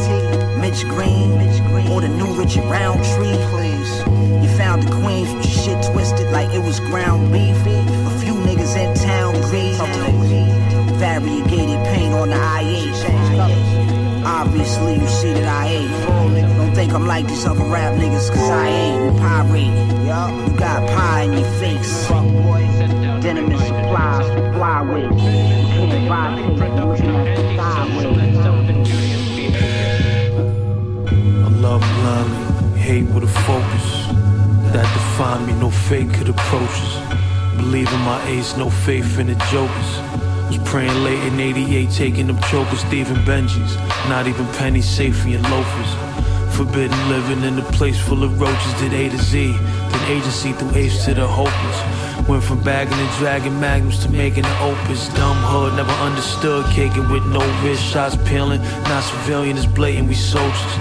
Mitch Green? Or the new Richard Roundtree? Please. You found the Queens with your shit twisted like it was ground beef. A few niggas in town greed. Variegated paint on the I-8. Obviously, you see that I ain't. Don't think I'm like these other rap niggas, cause I ain't. We pirate. You got pie in your face. Denim and supplies for flyweight. You can't buy taste, you looking at the sideways. I love blindly, hate with a focus. That define me, no fake could approach us. Believe in my ace, no faith in the jokers. Was praying late in 88, taking them chokers, Stephen Benji's. Not even pennies safe for your loafers. Forbidden living in a place full of roaches, did A to Z. Then agency through apes to the hopeless. Went from bagging and dragging magnums to making an opus. Dumb hood, never understood. Caking with no wrist, shots peeling. Not civilian, it's blatant, we soldiers.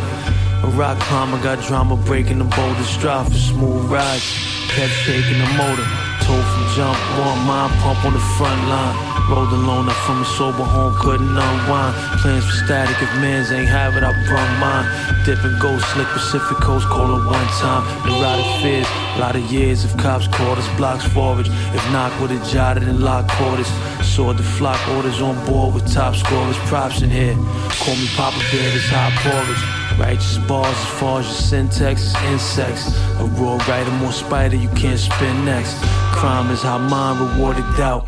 A rock climber got drama breaking the boulders. Strive for smooth rides. Kept shaking the motor. Told from jump, one mind pump on the front line. Rolled alone up from a sober home, couldn't unwind. Plans for static, if mans ain't have it, I brung mine. Dipping ghost, slick Pacific Coast, call it one time. Neurotic fears, a lot of years if cops caught us, blocks forage. If not, would have jotted and locked quarters. Saw the flock orders on board with top scorers, props in here. Call me Papa Bear, this high porridge. Righteous bars as far as your syntax is insects. A raw writer, more spider, you can't spin next. Crime is how mind rewarded doubt.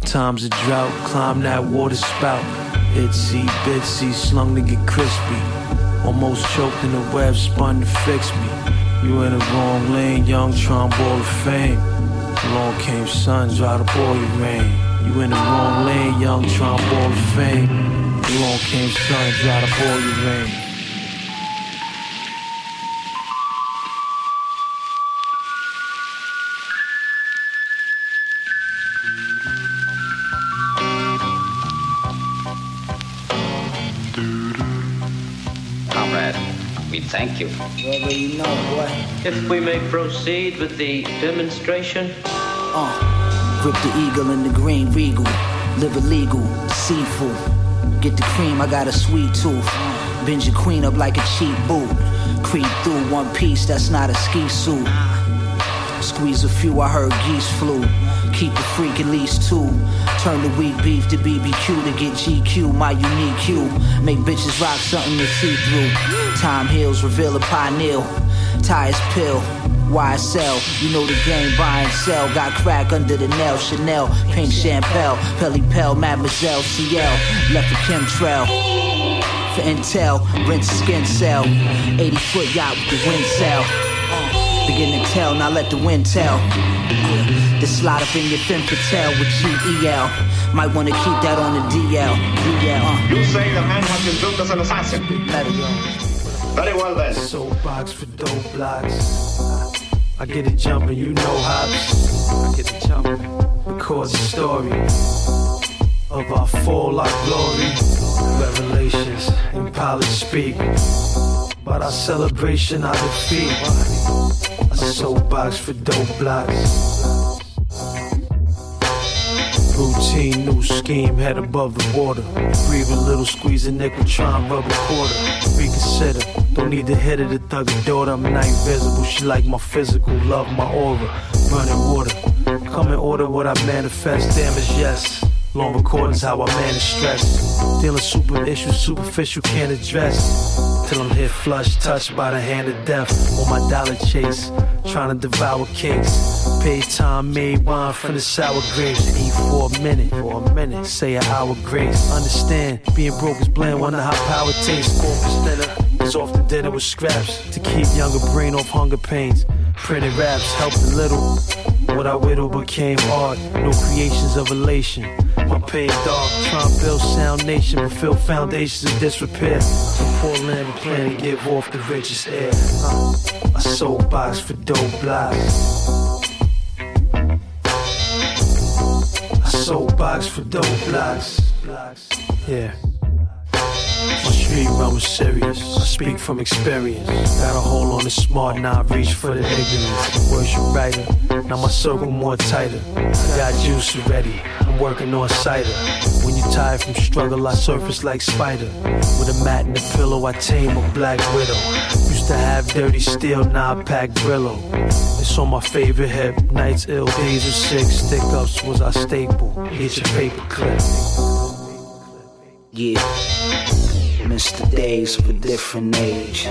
Time's a drought, climb that water spout. Itsy bitsy, slung to get crispy. Almost choked in the web, spun to fix me. You in the wrong lane, young ball of fame. Along came sun, dry the boy rain. You in the wrong lane, young ball of fame. Along came sun, dry the boy rain. Thank you. You know, boy. If we may proceed with the demonstration. Uh, grip the eagle in the green regal. Live illegal, seafood. Get the cream, I got a sweet tooth. Bend your queen up like a cheap boot. Creep through one piece, that's not a ski suit. Squeeze a few, I heard geese flew. Keep the freak at least two. Turn the weak beef to BBQ to get GQ, my unique cue. Make bitches rock something to see through. Time heals, reveal a pineal. Tires pill. YSL, you know the game, buy and sell. Got crack under the nail, Chanel, pink champagne, Pelly Pell, Mademoiselle CL, left a chemtrail. For intel, rent skin cell. 80 foot yacht with the wind sail. Uh, Begin to tell, now let the wind tell. The slide up in your fin patel with GEL. Might wanna keep that on the DL. DL. Uh. You say the man has been built as an assassin. Very well then. Soapbox for dope blocks. I get it jumping, you know hops. I get it jumping. Record the story of our fall, our glory. Revelations, Impala speak. But our celebration, our defeat. A soapbox for dope blocks. Routine, new scheme, head above the water. Breathe a little, squeeze a nickel, try and rub a quarter. Reconsider, don't need the head of the thug daughter. I'm not invisible, she like my physical, love my aura. Running water, come in order what I manifest. Damage, yes. Long recordings, how I manage stress. Dealing super issues, superficial, can't address. Till I'm hit flush, touched by the hand of death. On my dollar chase, trying to devour cakes. Pay time, made wine from the sour grapes. Eat for a minute, for a minute. Say an hour grace. Understand, being broke is bland, wonder how power tastes. Corpus thinner is often dinner with scraps. To keep younger brain off hunger pains. Printed raps helped a little. What I whittled became art. No creations of elation. My pain dark, trying to build sound nation, but feel foundations of disrepair. From land, we plan to give off the richest air. A soapbox for dope blocks. Soapbox for dope blocks. Yeah. Run was serious. I speak from experience. Got a hold on the smart, now I reach for the ignorance. Worship writer, now my circle more tighter. I got juice already. I'm working on cider. When you tired from struggle, I surface like spider. With a mat and a pillow, I tame a black widow. Used to have dirty steel, now I pack Brillo. It's on my favorite hip. Nights ill, days are sick. Stick ups was our staple. Get your paper clip. Yeah. Mr. Days of a different age.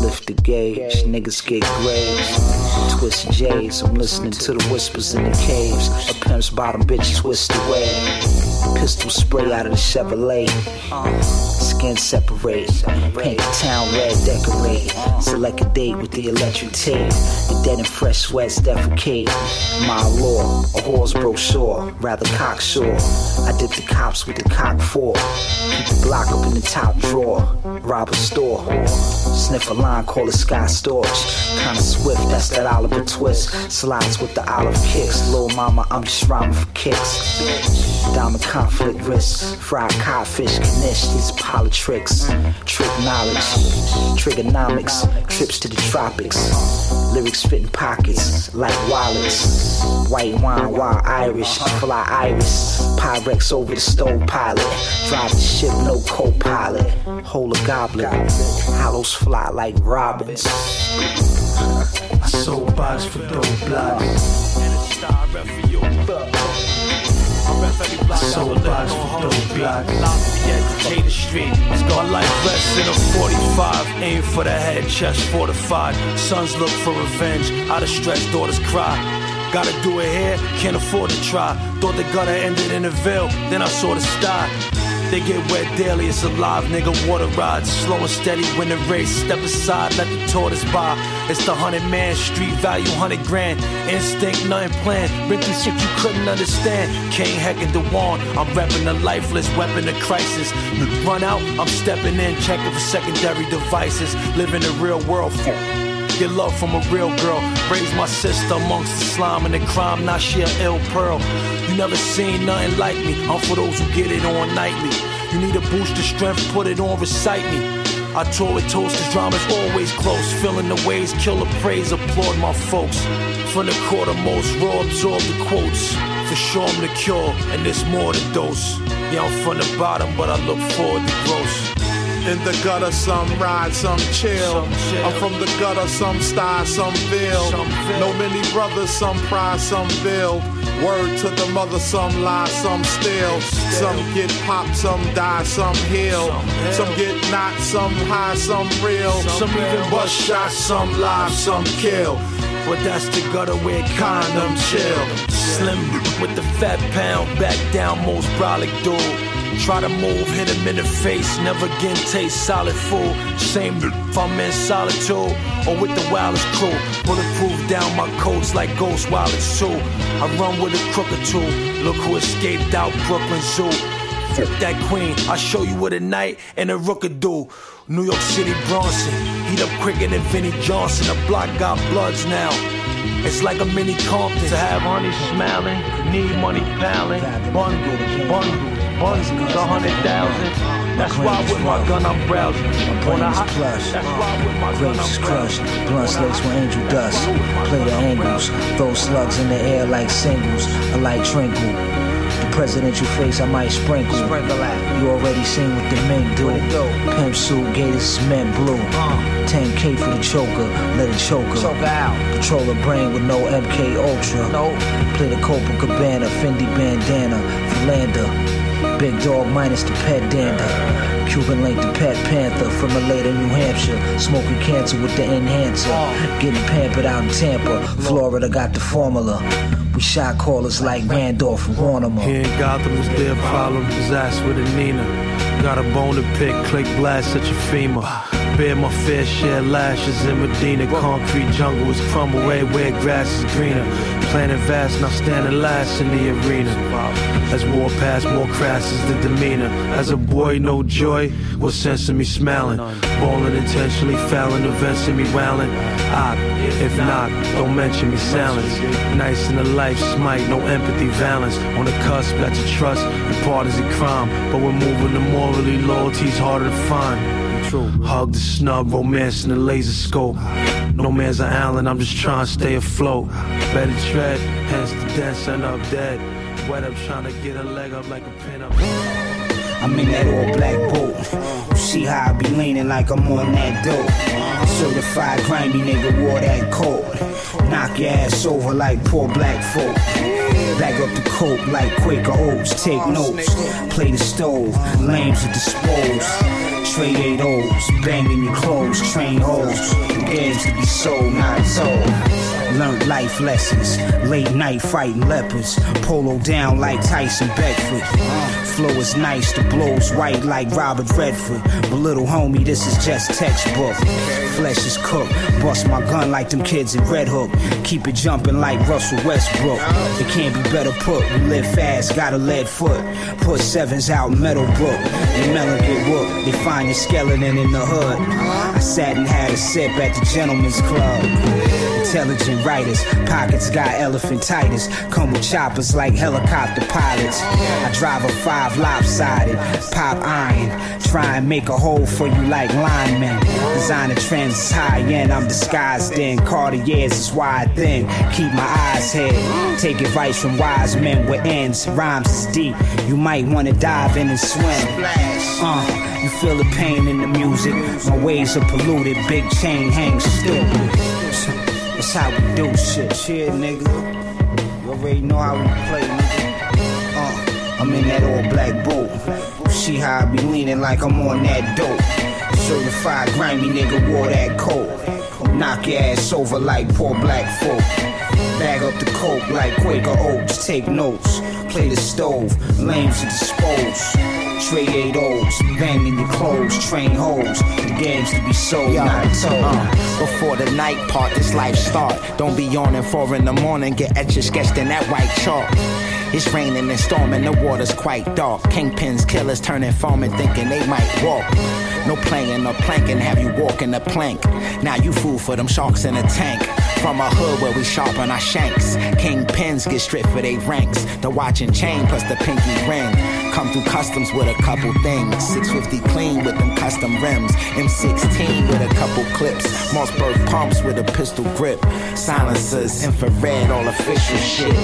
Lift the gauge, niggas get graves. Twist J's, I'm listening to the whispers in the caves. A pimp's bottom bitch twist away. Pistol spray out of the Chevrolet. Skin separate. Paint the town red, decorate. Select a date with the electric tape. The dead and fresh sweats defecate. My law, a horse brochure, rather cocksure. I dip the cops with the cock four. Keep the block up in the top drawer. Rob a store. Sniff a line, call it Sky Storch. Kinda swift, that's that Oliver twist. Slides with the olive kicks. Little mama, I'm just rhyming for kicks. Diamond conflict risk. Fried codfish, knish, these politics. Trick knowledge. Trigonomics. Trips to the tropics. Lyrics fit in pockets like wallets. White wine, wild Irish. Fly iris. Pyrex over the stove pilot. Drive the ship, no co pilot. Hold a goblet. Hollows fly like robins. A soapbox for dope blocks. So box for dope block. Lafayette, Street. My life rests in a 45. Aim for the head, chest fortified. Sons look for revenge. Out of stress, daughters cry. Gotta do it here, can't afford to try. Thought the gutter ended in a veil, then I saw the sty. They get wet daily, it's alive, nigga. Water rides, slow and steady. Win the race, step aside, let the tortoise by. It's the hundred man, street value, hundred grand. Instinct, nothing planned. Through shit you couldn't understand. King Heck and Dewan, I'm repping the lifeless weapon of crisis. Run out, I'm stepping in, checking for secondary devices. Living the real world for. Get love from a real girl. Raise my sister amongst the slime and the crime. Now she a ill pearl. You never seen nothing like me. I'm for those who get it on nightly. You need a boost of strength, put it on, recite me. I tour it toast, the drama's always close. Feeling the waves, kill the praise, applaud my folks. From the quarter most raw, absorb the quotes. For sure I'm the cure, and there's more to dose. Yeah, I'm from the bottom, but I look forward to gross. In the gutter, some ride, some chill. I'm from the gutter, some style, some feel. No many brothers, some pride, some build. Word to the mother, some lie, some steal. Some get popped, some die, some heal. Some get knocked, some high, some real. Some even bust shots, some live, some kill. But that's the gutter where condom chill. Slim with the fat pound, back down, most brolic dude. Try to move, hit him in the face, never again taste solid food. Same if I'm in solitude or with the wildest crew. Bulletproof down my coats like ghost wallets too. I run with a crook or two. Look who escaped out Brooklyn Zoo. Fuck that queen, I show you what a night and a rook do. New York City Bronson, heat up quicker than Vinnie Johnson. The block got bloods now. It's like a mini Compton to have honey smiling, need money piling, bundles, bundles, bundles, a hundred thousand. That's why with my gun I'm browsing. On a hot plush. That's why with my gun Grapes I'm is crushed, blunts laced with angel dust. Play the angles, throw slugs in the air like singles. I like trinkle. The presidential face I might sprinkle. Sprinkle at. You already seen what the men do. Pimp suit, gator cement blue. Uh-huh. 10k for the choker, let it choke her. Choke out. Patrol her brain with no MK Ultra. No. Play the Copacabana, Fendi bandana, Philander. Big dog minus the pet dander. Cuban link the pet panther from Maleta, New Hampshire. Smoking cancer with the enhancer. Getting pampered out in Tampa. Florida got the formula. We shot callers like Randolph and Warner. Here in Gotham is their problem, his ass with a Nina. Got a bone to pick, click blast such a femur. Bear my fair share lashes in Medina. Concrete jungle is crumble everywhere grass is greener. Planet vast, now standing last in the arena. As war passed, more crass is the demeanor. As a boy, no joy, was sense of me smiling? Bowling intentionally, fouling events in me wailing. I, ah, if not, don't mention me silence. Nice in the life, smite, no empathy, valence. On the cusp, got to trust, and part is a crime. But we're moving to morally, loyalty's harder to find. Hug the snub, romance in the laser scope. No man's an island, I'm just trying to stay afloat. Better tread, hence the dance and up dead. Wet up trying to get a leg up like a pin up. I'm in that all black boat. See how I be leaning like I'm on that dope. Certified grimy nigga wore that coat. Knock your ass over like poor black folk. Back up the coat like Quaker Oats. Take notes. Play the stove. Lames to dispose. Trade eight O's. Banging your clothes. Train hoes. Games to be sold, not sold. Learned life lessons. Late night fighting leopards. Polo down like Tyson Beckford. Flow is nice, the blow's white like Robert Redford. But little homie, this is just textbook. Flesh is cooked. Bust my gun like them kids in Red Hook. Keep it jumping like Russell Westbrook. It can't be better put. We live fast, got a lead foot. Put sevens out Meadowbrook. And melon get whooped. They find your skeleton in the hood. I sat and had a sip at the gentleman's club. Intelligent writers, pockets got elephantitis. Come with choppers like helicopter pilots. I drive a five lopsided, pop iron. Try and make a hole for you like linemen. Designer trends is high end, I'm disguised in. Cartiers is wide thin. Keep my eyes hid. Take advice from wise men with ends. Rhymes is deep. You might wanna dive in and swim. Uh, you feel the pain in the music. My ways are polluted. Big chain hangs stupid. That's how we do shit. Shit, nigga. You already know how we play, nigga. Uh. I'm in that all black boat. See how I be leaning like I'm on that dope. Certified grimy nigga wore that coat. Knock your ass over like poor black folk. Bag up the coke like Quaker Oats. Take notes. Play the stove. Lames to dispose. Trade eight O's, banging your clothes, train hoes. The game's to be sold, not told. Uh, before the night part, this life start. Don't be yawning four in the morning, get etched sketched in that white chalk. It's raining and storming, the water's quite dark. Kingpins, killers turning foreman, thinking they might walk. No playing or planking, have you walking the plank. Now you fool for them sharks in a tank. From a hood where we sharpen our shanks. Kingpins get stripped for they ranks. The watch and chain plus the pinky ring. Come through customs with a couple things. 650 clean with them custom rims. M16 with a couple clips. Mossberg pumps with a pistol grip. Silencers, infrared, all official shit.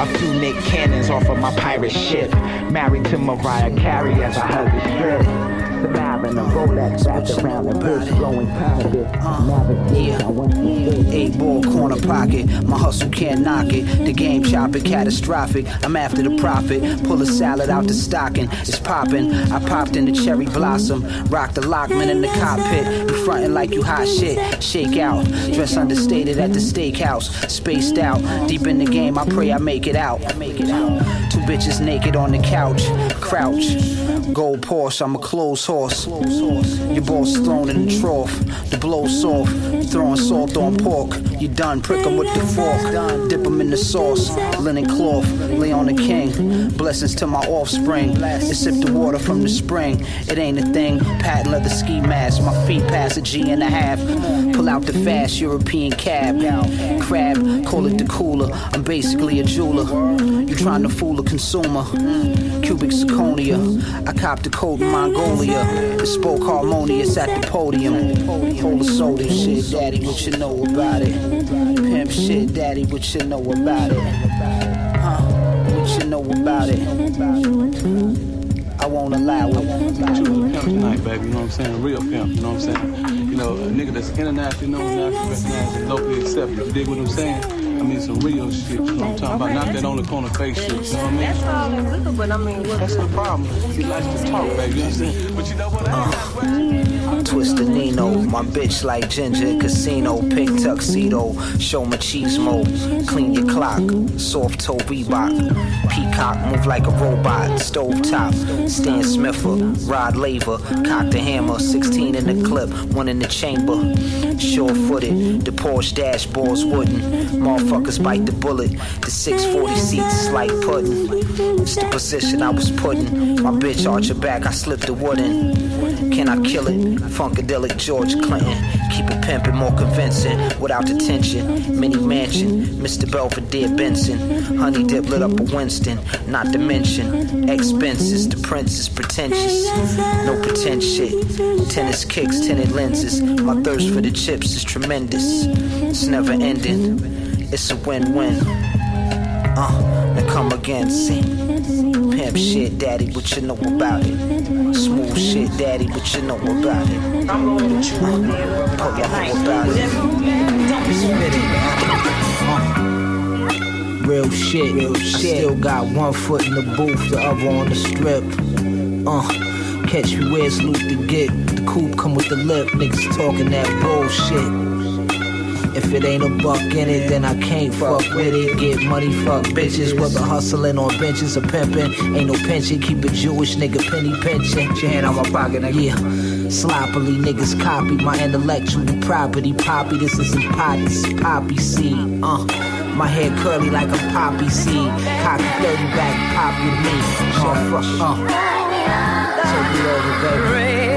A few Nick cannons off of my pirate ship. Married to Mariah Carey as I hug the. Surviving a Rolex wrapped around the bush, blowing. Navigate, I went mm-hmm. to Eight ball corner pocket, my hustle can't knock it. The game chopping catastrophic. I'm after the profit. Pull a salad out the stocking, it's popping. I popped in the cherry blossom, rock the lockman in the cockpit. You frontin' like you hot shit, shake out. Dress understated at the steakhouse, spaced out. Deep in the game, I pray I make it out. Two bitches naked on the couch, crouch. Gold Porsche, I'm a closed horse. Your boss thrown in the trough. The blow soft, throwing salt on pork. You done, prick 'em with the fork. Dip 'em in the sauce. Linen cloth, lay on the king. Blessings to my offspring. They sip the water from the spring. It ain't a thing. Patent leather ski mask. My feet pass a G and a half. Pull out the fast European cab. Now. Crab, call it the cooler. I'm basically a jeweler. You trying to fool a consumer. Cubic zirconia. I copped a coat in Mongolia. It spoke harmonious at the podium. Hold a soda shit, daddy, what you know about it? Pimp shit, daddy, what you know about it? Huh? What you know about it? I won't allow it. Pimp tonight, baby, you know what I'm saying? Real pimp, you know what I'm saying? You know, a nigga that's internationally known, nationally locally accepted. You dig what I'm saying? I mean, some real shit. You know what I'm talking about? Not that on the corner face shit. You know what I mean? That's all good, but I mean, what That's the problem. He likes to talk, baby. You understand? But you know what? I uh, Twisted Nino, my bitch like ginger casino, pink tuxedo, show machismo, clean your clock, soft toe Reebok, peacock move like a robot, stove top, Stan Smither, Rod Laver, cock the hammer, 16 in the clip, one in the chamber, sure footed, the Porsche dashboards wooden, motherfuckers bite the bullet, the 640 seats is like pudding, it's the position I was putting, my bitch arch her back, I slipped the wood in. Can I kill it? Funkadelic George Clinton. Keep it pimpin' more convincing without the tension. Mini mansion, Mr. Belvedere Benson. Honey dip lit up a Winston, not to mention expenses. The prince is pretentious, no pretend shit. Tennis kicks, tinted lenses. My thirst for the chips is tremendous. It's never ending. It's a win-win. Uh, now come again, see. Pimp shit, daddy, what you know about it? Smooth shit, daddy, what you know about it? I'm going with you. Uh, put your know about it. Spit it. Uh, real shit. Real shit. I still got one foot in the booth, the other on the strip. Uh, catch me where it's loot to get. The coupe come with the lip, niggas talking that bullshit. If it ain't a buck in it, then I can't fuck with it. Get money, fuck bitches, whether hustling on benches or pimping. Ain't no pension, keep a Jewish nigga penny pinching. Put your hand on my pocket, nigga. Yeah, sloppily niggas copy my intellectual property. Poppy, this isn't pot, this is poppy seed. Uh, my hair curly like a poppy seed. Cocky 30 back, poppy me. Motherfucker, uh. Take it over, baby.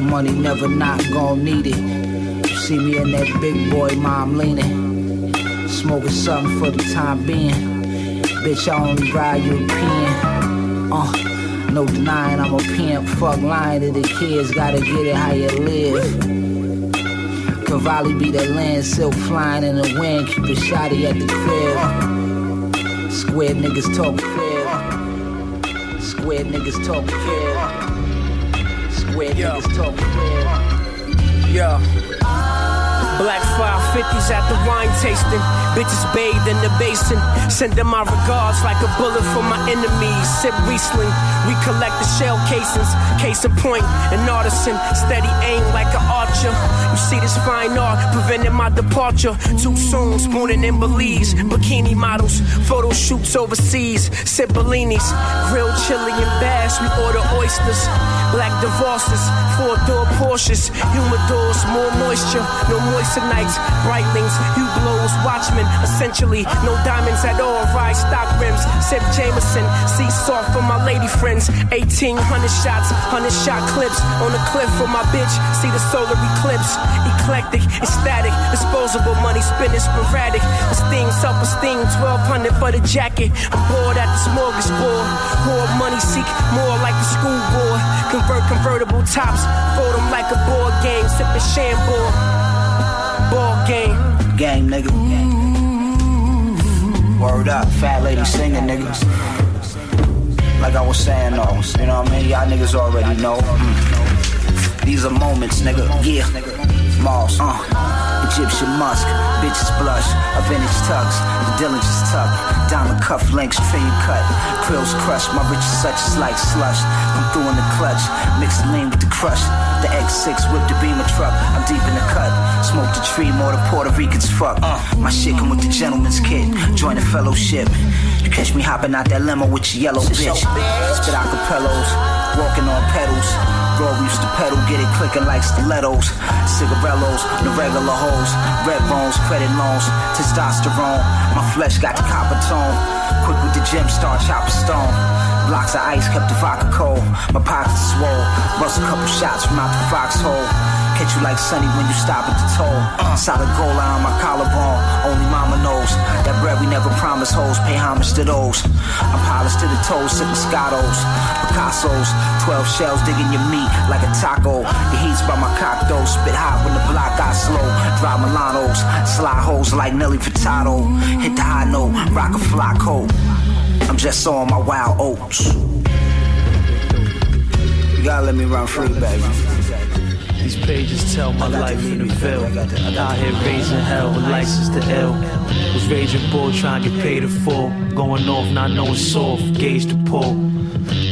Hustle money, never not gon' need it. You see me in that big boy mom leaning, smoking something for the time being. Bitch, I only ride European. Uh, no denying I'm a pimp. Fuck lying to the kids, gotta get it how you live. Cavalli be that land, silk flying in the wind. Keep it shoddy at the crib. Square niggas talk crib. Square niggas talk crib. Square niggas talk. Yo. Black 550s at the wine tasting. Bitches bathed in the basin. Sending my regards like a bullet for my enemies. Sip Riesling. We collect the shell casings. Case in point, an artisan. Steady aim like an archer. You see this fine art preventing my departure. Too soon, spooning in Belize. Bikini models. Photo shoots overseas. Sip Bellinis. Grilled chili and bass. We order oysters. Black divorces. Four door Porsches. Humidors. More moisture. No moisture nights, brightlings, you blows, watchmen, essentially no diamonds at all. Ride stock rims, sip Jameson, soft for my lady friends. 1800 shots, 100 shot clips on the cliff for my bitch. See the solar eclipse, eclectic, ecstatic, disposable money spinning sporadic. Esteem, self esteem, 1200 for the jacket. I'm bored at the smorgasbord. More money, seek more like a school board. Convert convertible tops, fold them like a board game, sipping Chambord. Ball game. Game, nigga. Word up, fat lady singing, niggas. Like I was saying, though, you know what I mean? Y'all niggas already know. Mm. These are moments, nigga. Yeah. Moss, uh. Egyptian musk, bitches blush, a vintage tux, the diligence tuck, diamond cuff links, trim cut, krills crushed, my rich such as like slush, come through in the clutch, mix the lean with the crush, the X6 whip the beamer truck, I'm deep in the cut, smoke the tree, more the Puerto Ricans fuck, uh, my shit come with the gentleman's kit, join the fellowship, you catch me hopping out that limo with your yellow bitch, spit acapellos, walking on pedals, We used to pedal, get it clicking like stilettos. Cigarellos, the regular hoes. Red bones, credit loans, testosterone. My flesh got the copper tone. Quick with the gym, start chopper stone. Blocks of ice kept the vodka cold. My pockets swole. Bust a couple shots from out the foxhole. Catch you like Sunny when you stop at the toll. Solid gold line on my collarbone. Only mama knows. That bread we never promised hoes. Pay homage to those. I'm polished to the toes, sipping Scottos. Picasso's. 12 shells digging your meat like a taco. The heat's by my cock though. Spit hot when the block got slow. Drive Milanos. Slide hoes like Nelly Furtado. Hit the high note. Rock a fly coat. I'm just on my wild oats. You gotta let me run free, baby. These pages tell my life in the veil. Out here raising hell with license to L. Was raging bull trying to get paid in full. Going off, not knowing soft, gauge to pull.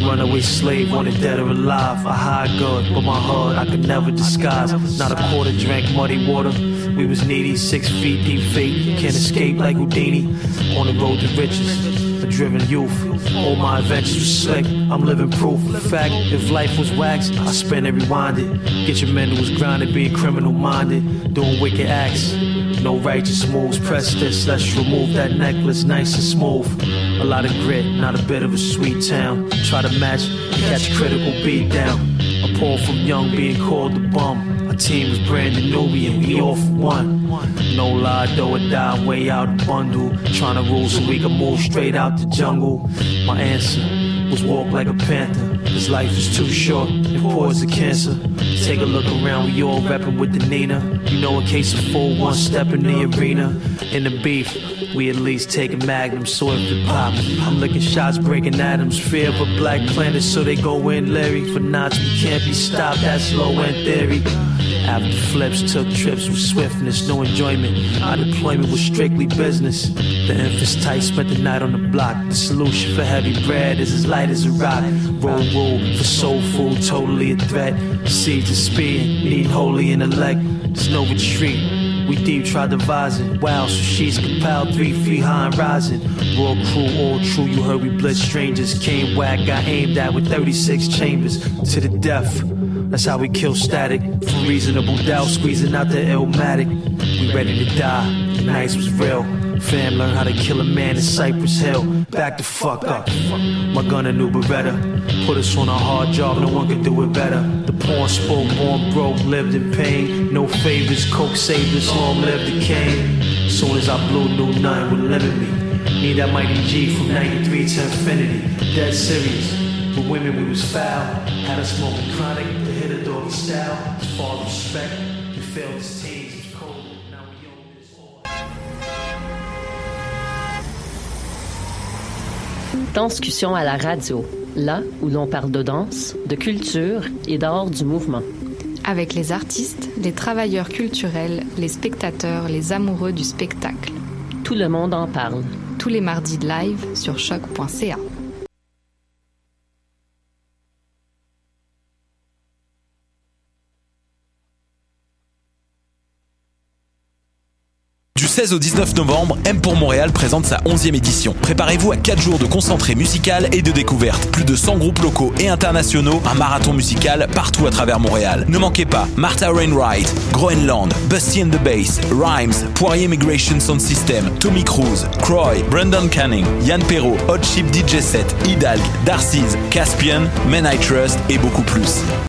Runaway slave, wanted dead or alive. A high good, but my heart I could never disguise. Not a quarter drank muddy water. We was needy, six feet deep fate. Can't escape like Houdini. On the road to riches a driven youth. All my adventures was slick, I'm living proof. Fact, if life was wax, I spend it rewinded. Get your mental grinded, being criminal minded, doing wicked acts. No righteous moves, press this, let's remove that necklace, nice and smooth. A lot of grit, not a bit of a sweet town. Try to match, catch critical beat down. A pull from young being called the bum team was Brand Nubian, we all for one. No lie, though or die, way out bundle. Trying to rule so we can move straight out the jungle. My answer was walk like a panther. This life is too short, it pours the cancer. Take a look around, we all rapping with the Nina. You know, a case of full one step in the arena. In the beef, we at least take a magnum, so if it pop, I'm licking shots, breaking atoms. Fear of a black planet, so they go in Larry. For knots, we can't be stopped, that's low end theory. After flips, took trips with swiftness, no enjoyment. Our deployment was strictly business. The infant's tight, spent the night on the block. The solution for heavy bread is as light as a rock. Roll, roll for soul food, totally a threat. Seeds of speed, need holy intellect. There's no retreat. We deep try devising. Wow, so she's compiled three feet high and rising. Raw crew, all true. You heard we blitz strangers. Came whack, got aimed at with 36 chambers to the death. That's how we kill static. For reasonable doubt, squeezing out the illmatic. We ready to die. The nights was real. Fam learned how to kill a man in Cypress Hill. Back the fuck up. My gunner new Beretta. Put us on a hard job, no one could do it better. The porn spoke, born broke, lived in pain. No favors, coke saved us, long live the king. Soon as I blew, knew nothing would limit me. Need that mighty G from 93 to infinity. Dead serious. With women, we was foul. Had us smoking chronic style, far respect, failed. Danscussion à la radio, là où l'on parle de danse, de culture et d'art du mouvement. Avec les artistes, les travailleurs culturels, les spectateurs, les amoureux du spectacle. Tout le monde en parle. Tous les mardis de live sur choc.ca. 16 au 19 novembre, M pour Montréal présente sa 11e édition. Préparez-vous à 4 jours de concentré musical et de découverte. Plus de 100 groupes locaux et internationaux, un marathon musical partout à travers Montréal. Ne manquez pas Martha Rainwright, Groenland, Busty and the Bass, Rhymes, Poirier Migration Sound System, Tommy Cruise, Croy, Brendan Canning, Yann Perrault, Hot Chip DJ Set, Hidalg, Darcy's, Caspian, Men I Trust et beaucoup plus.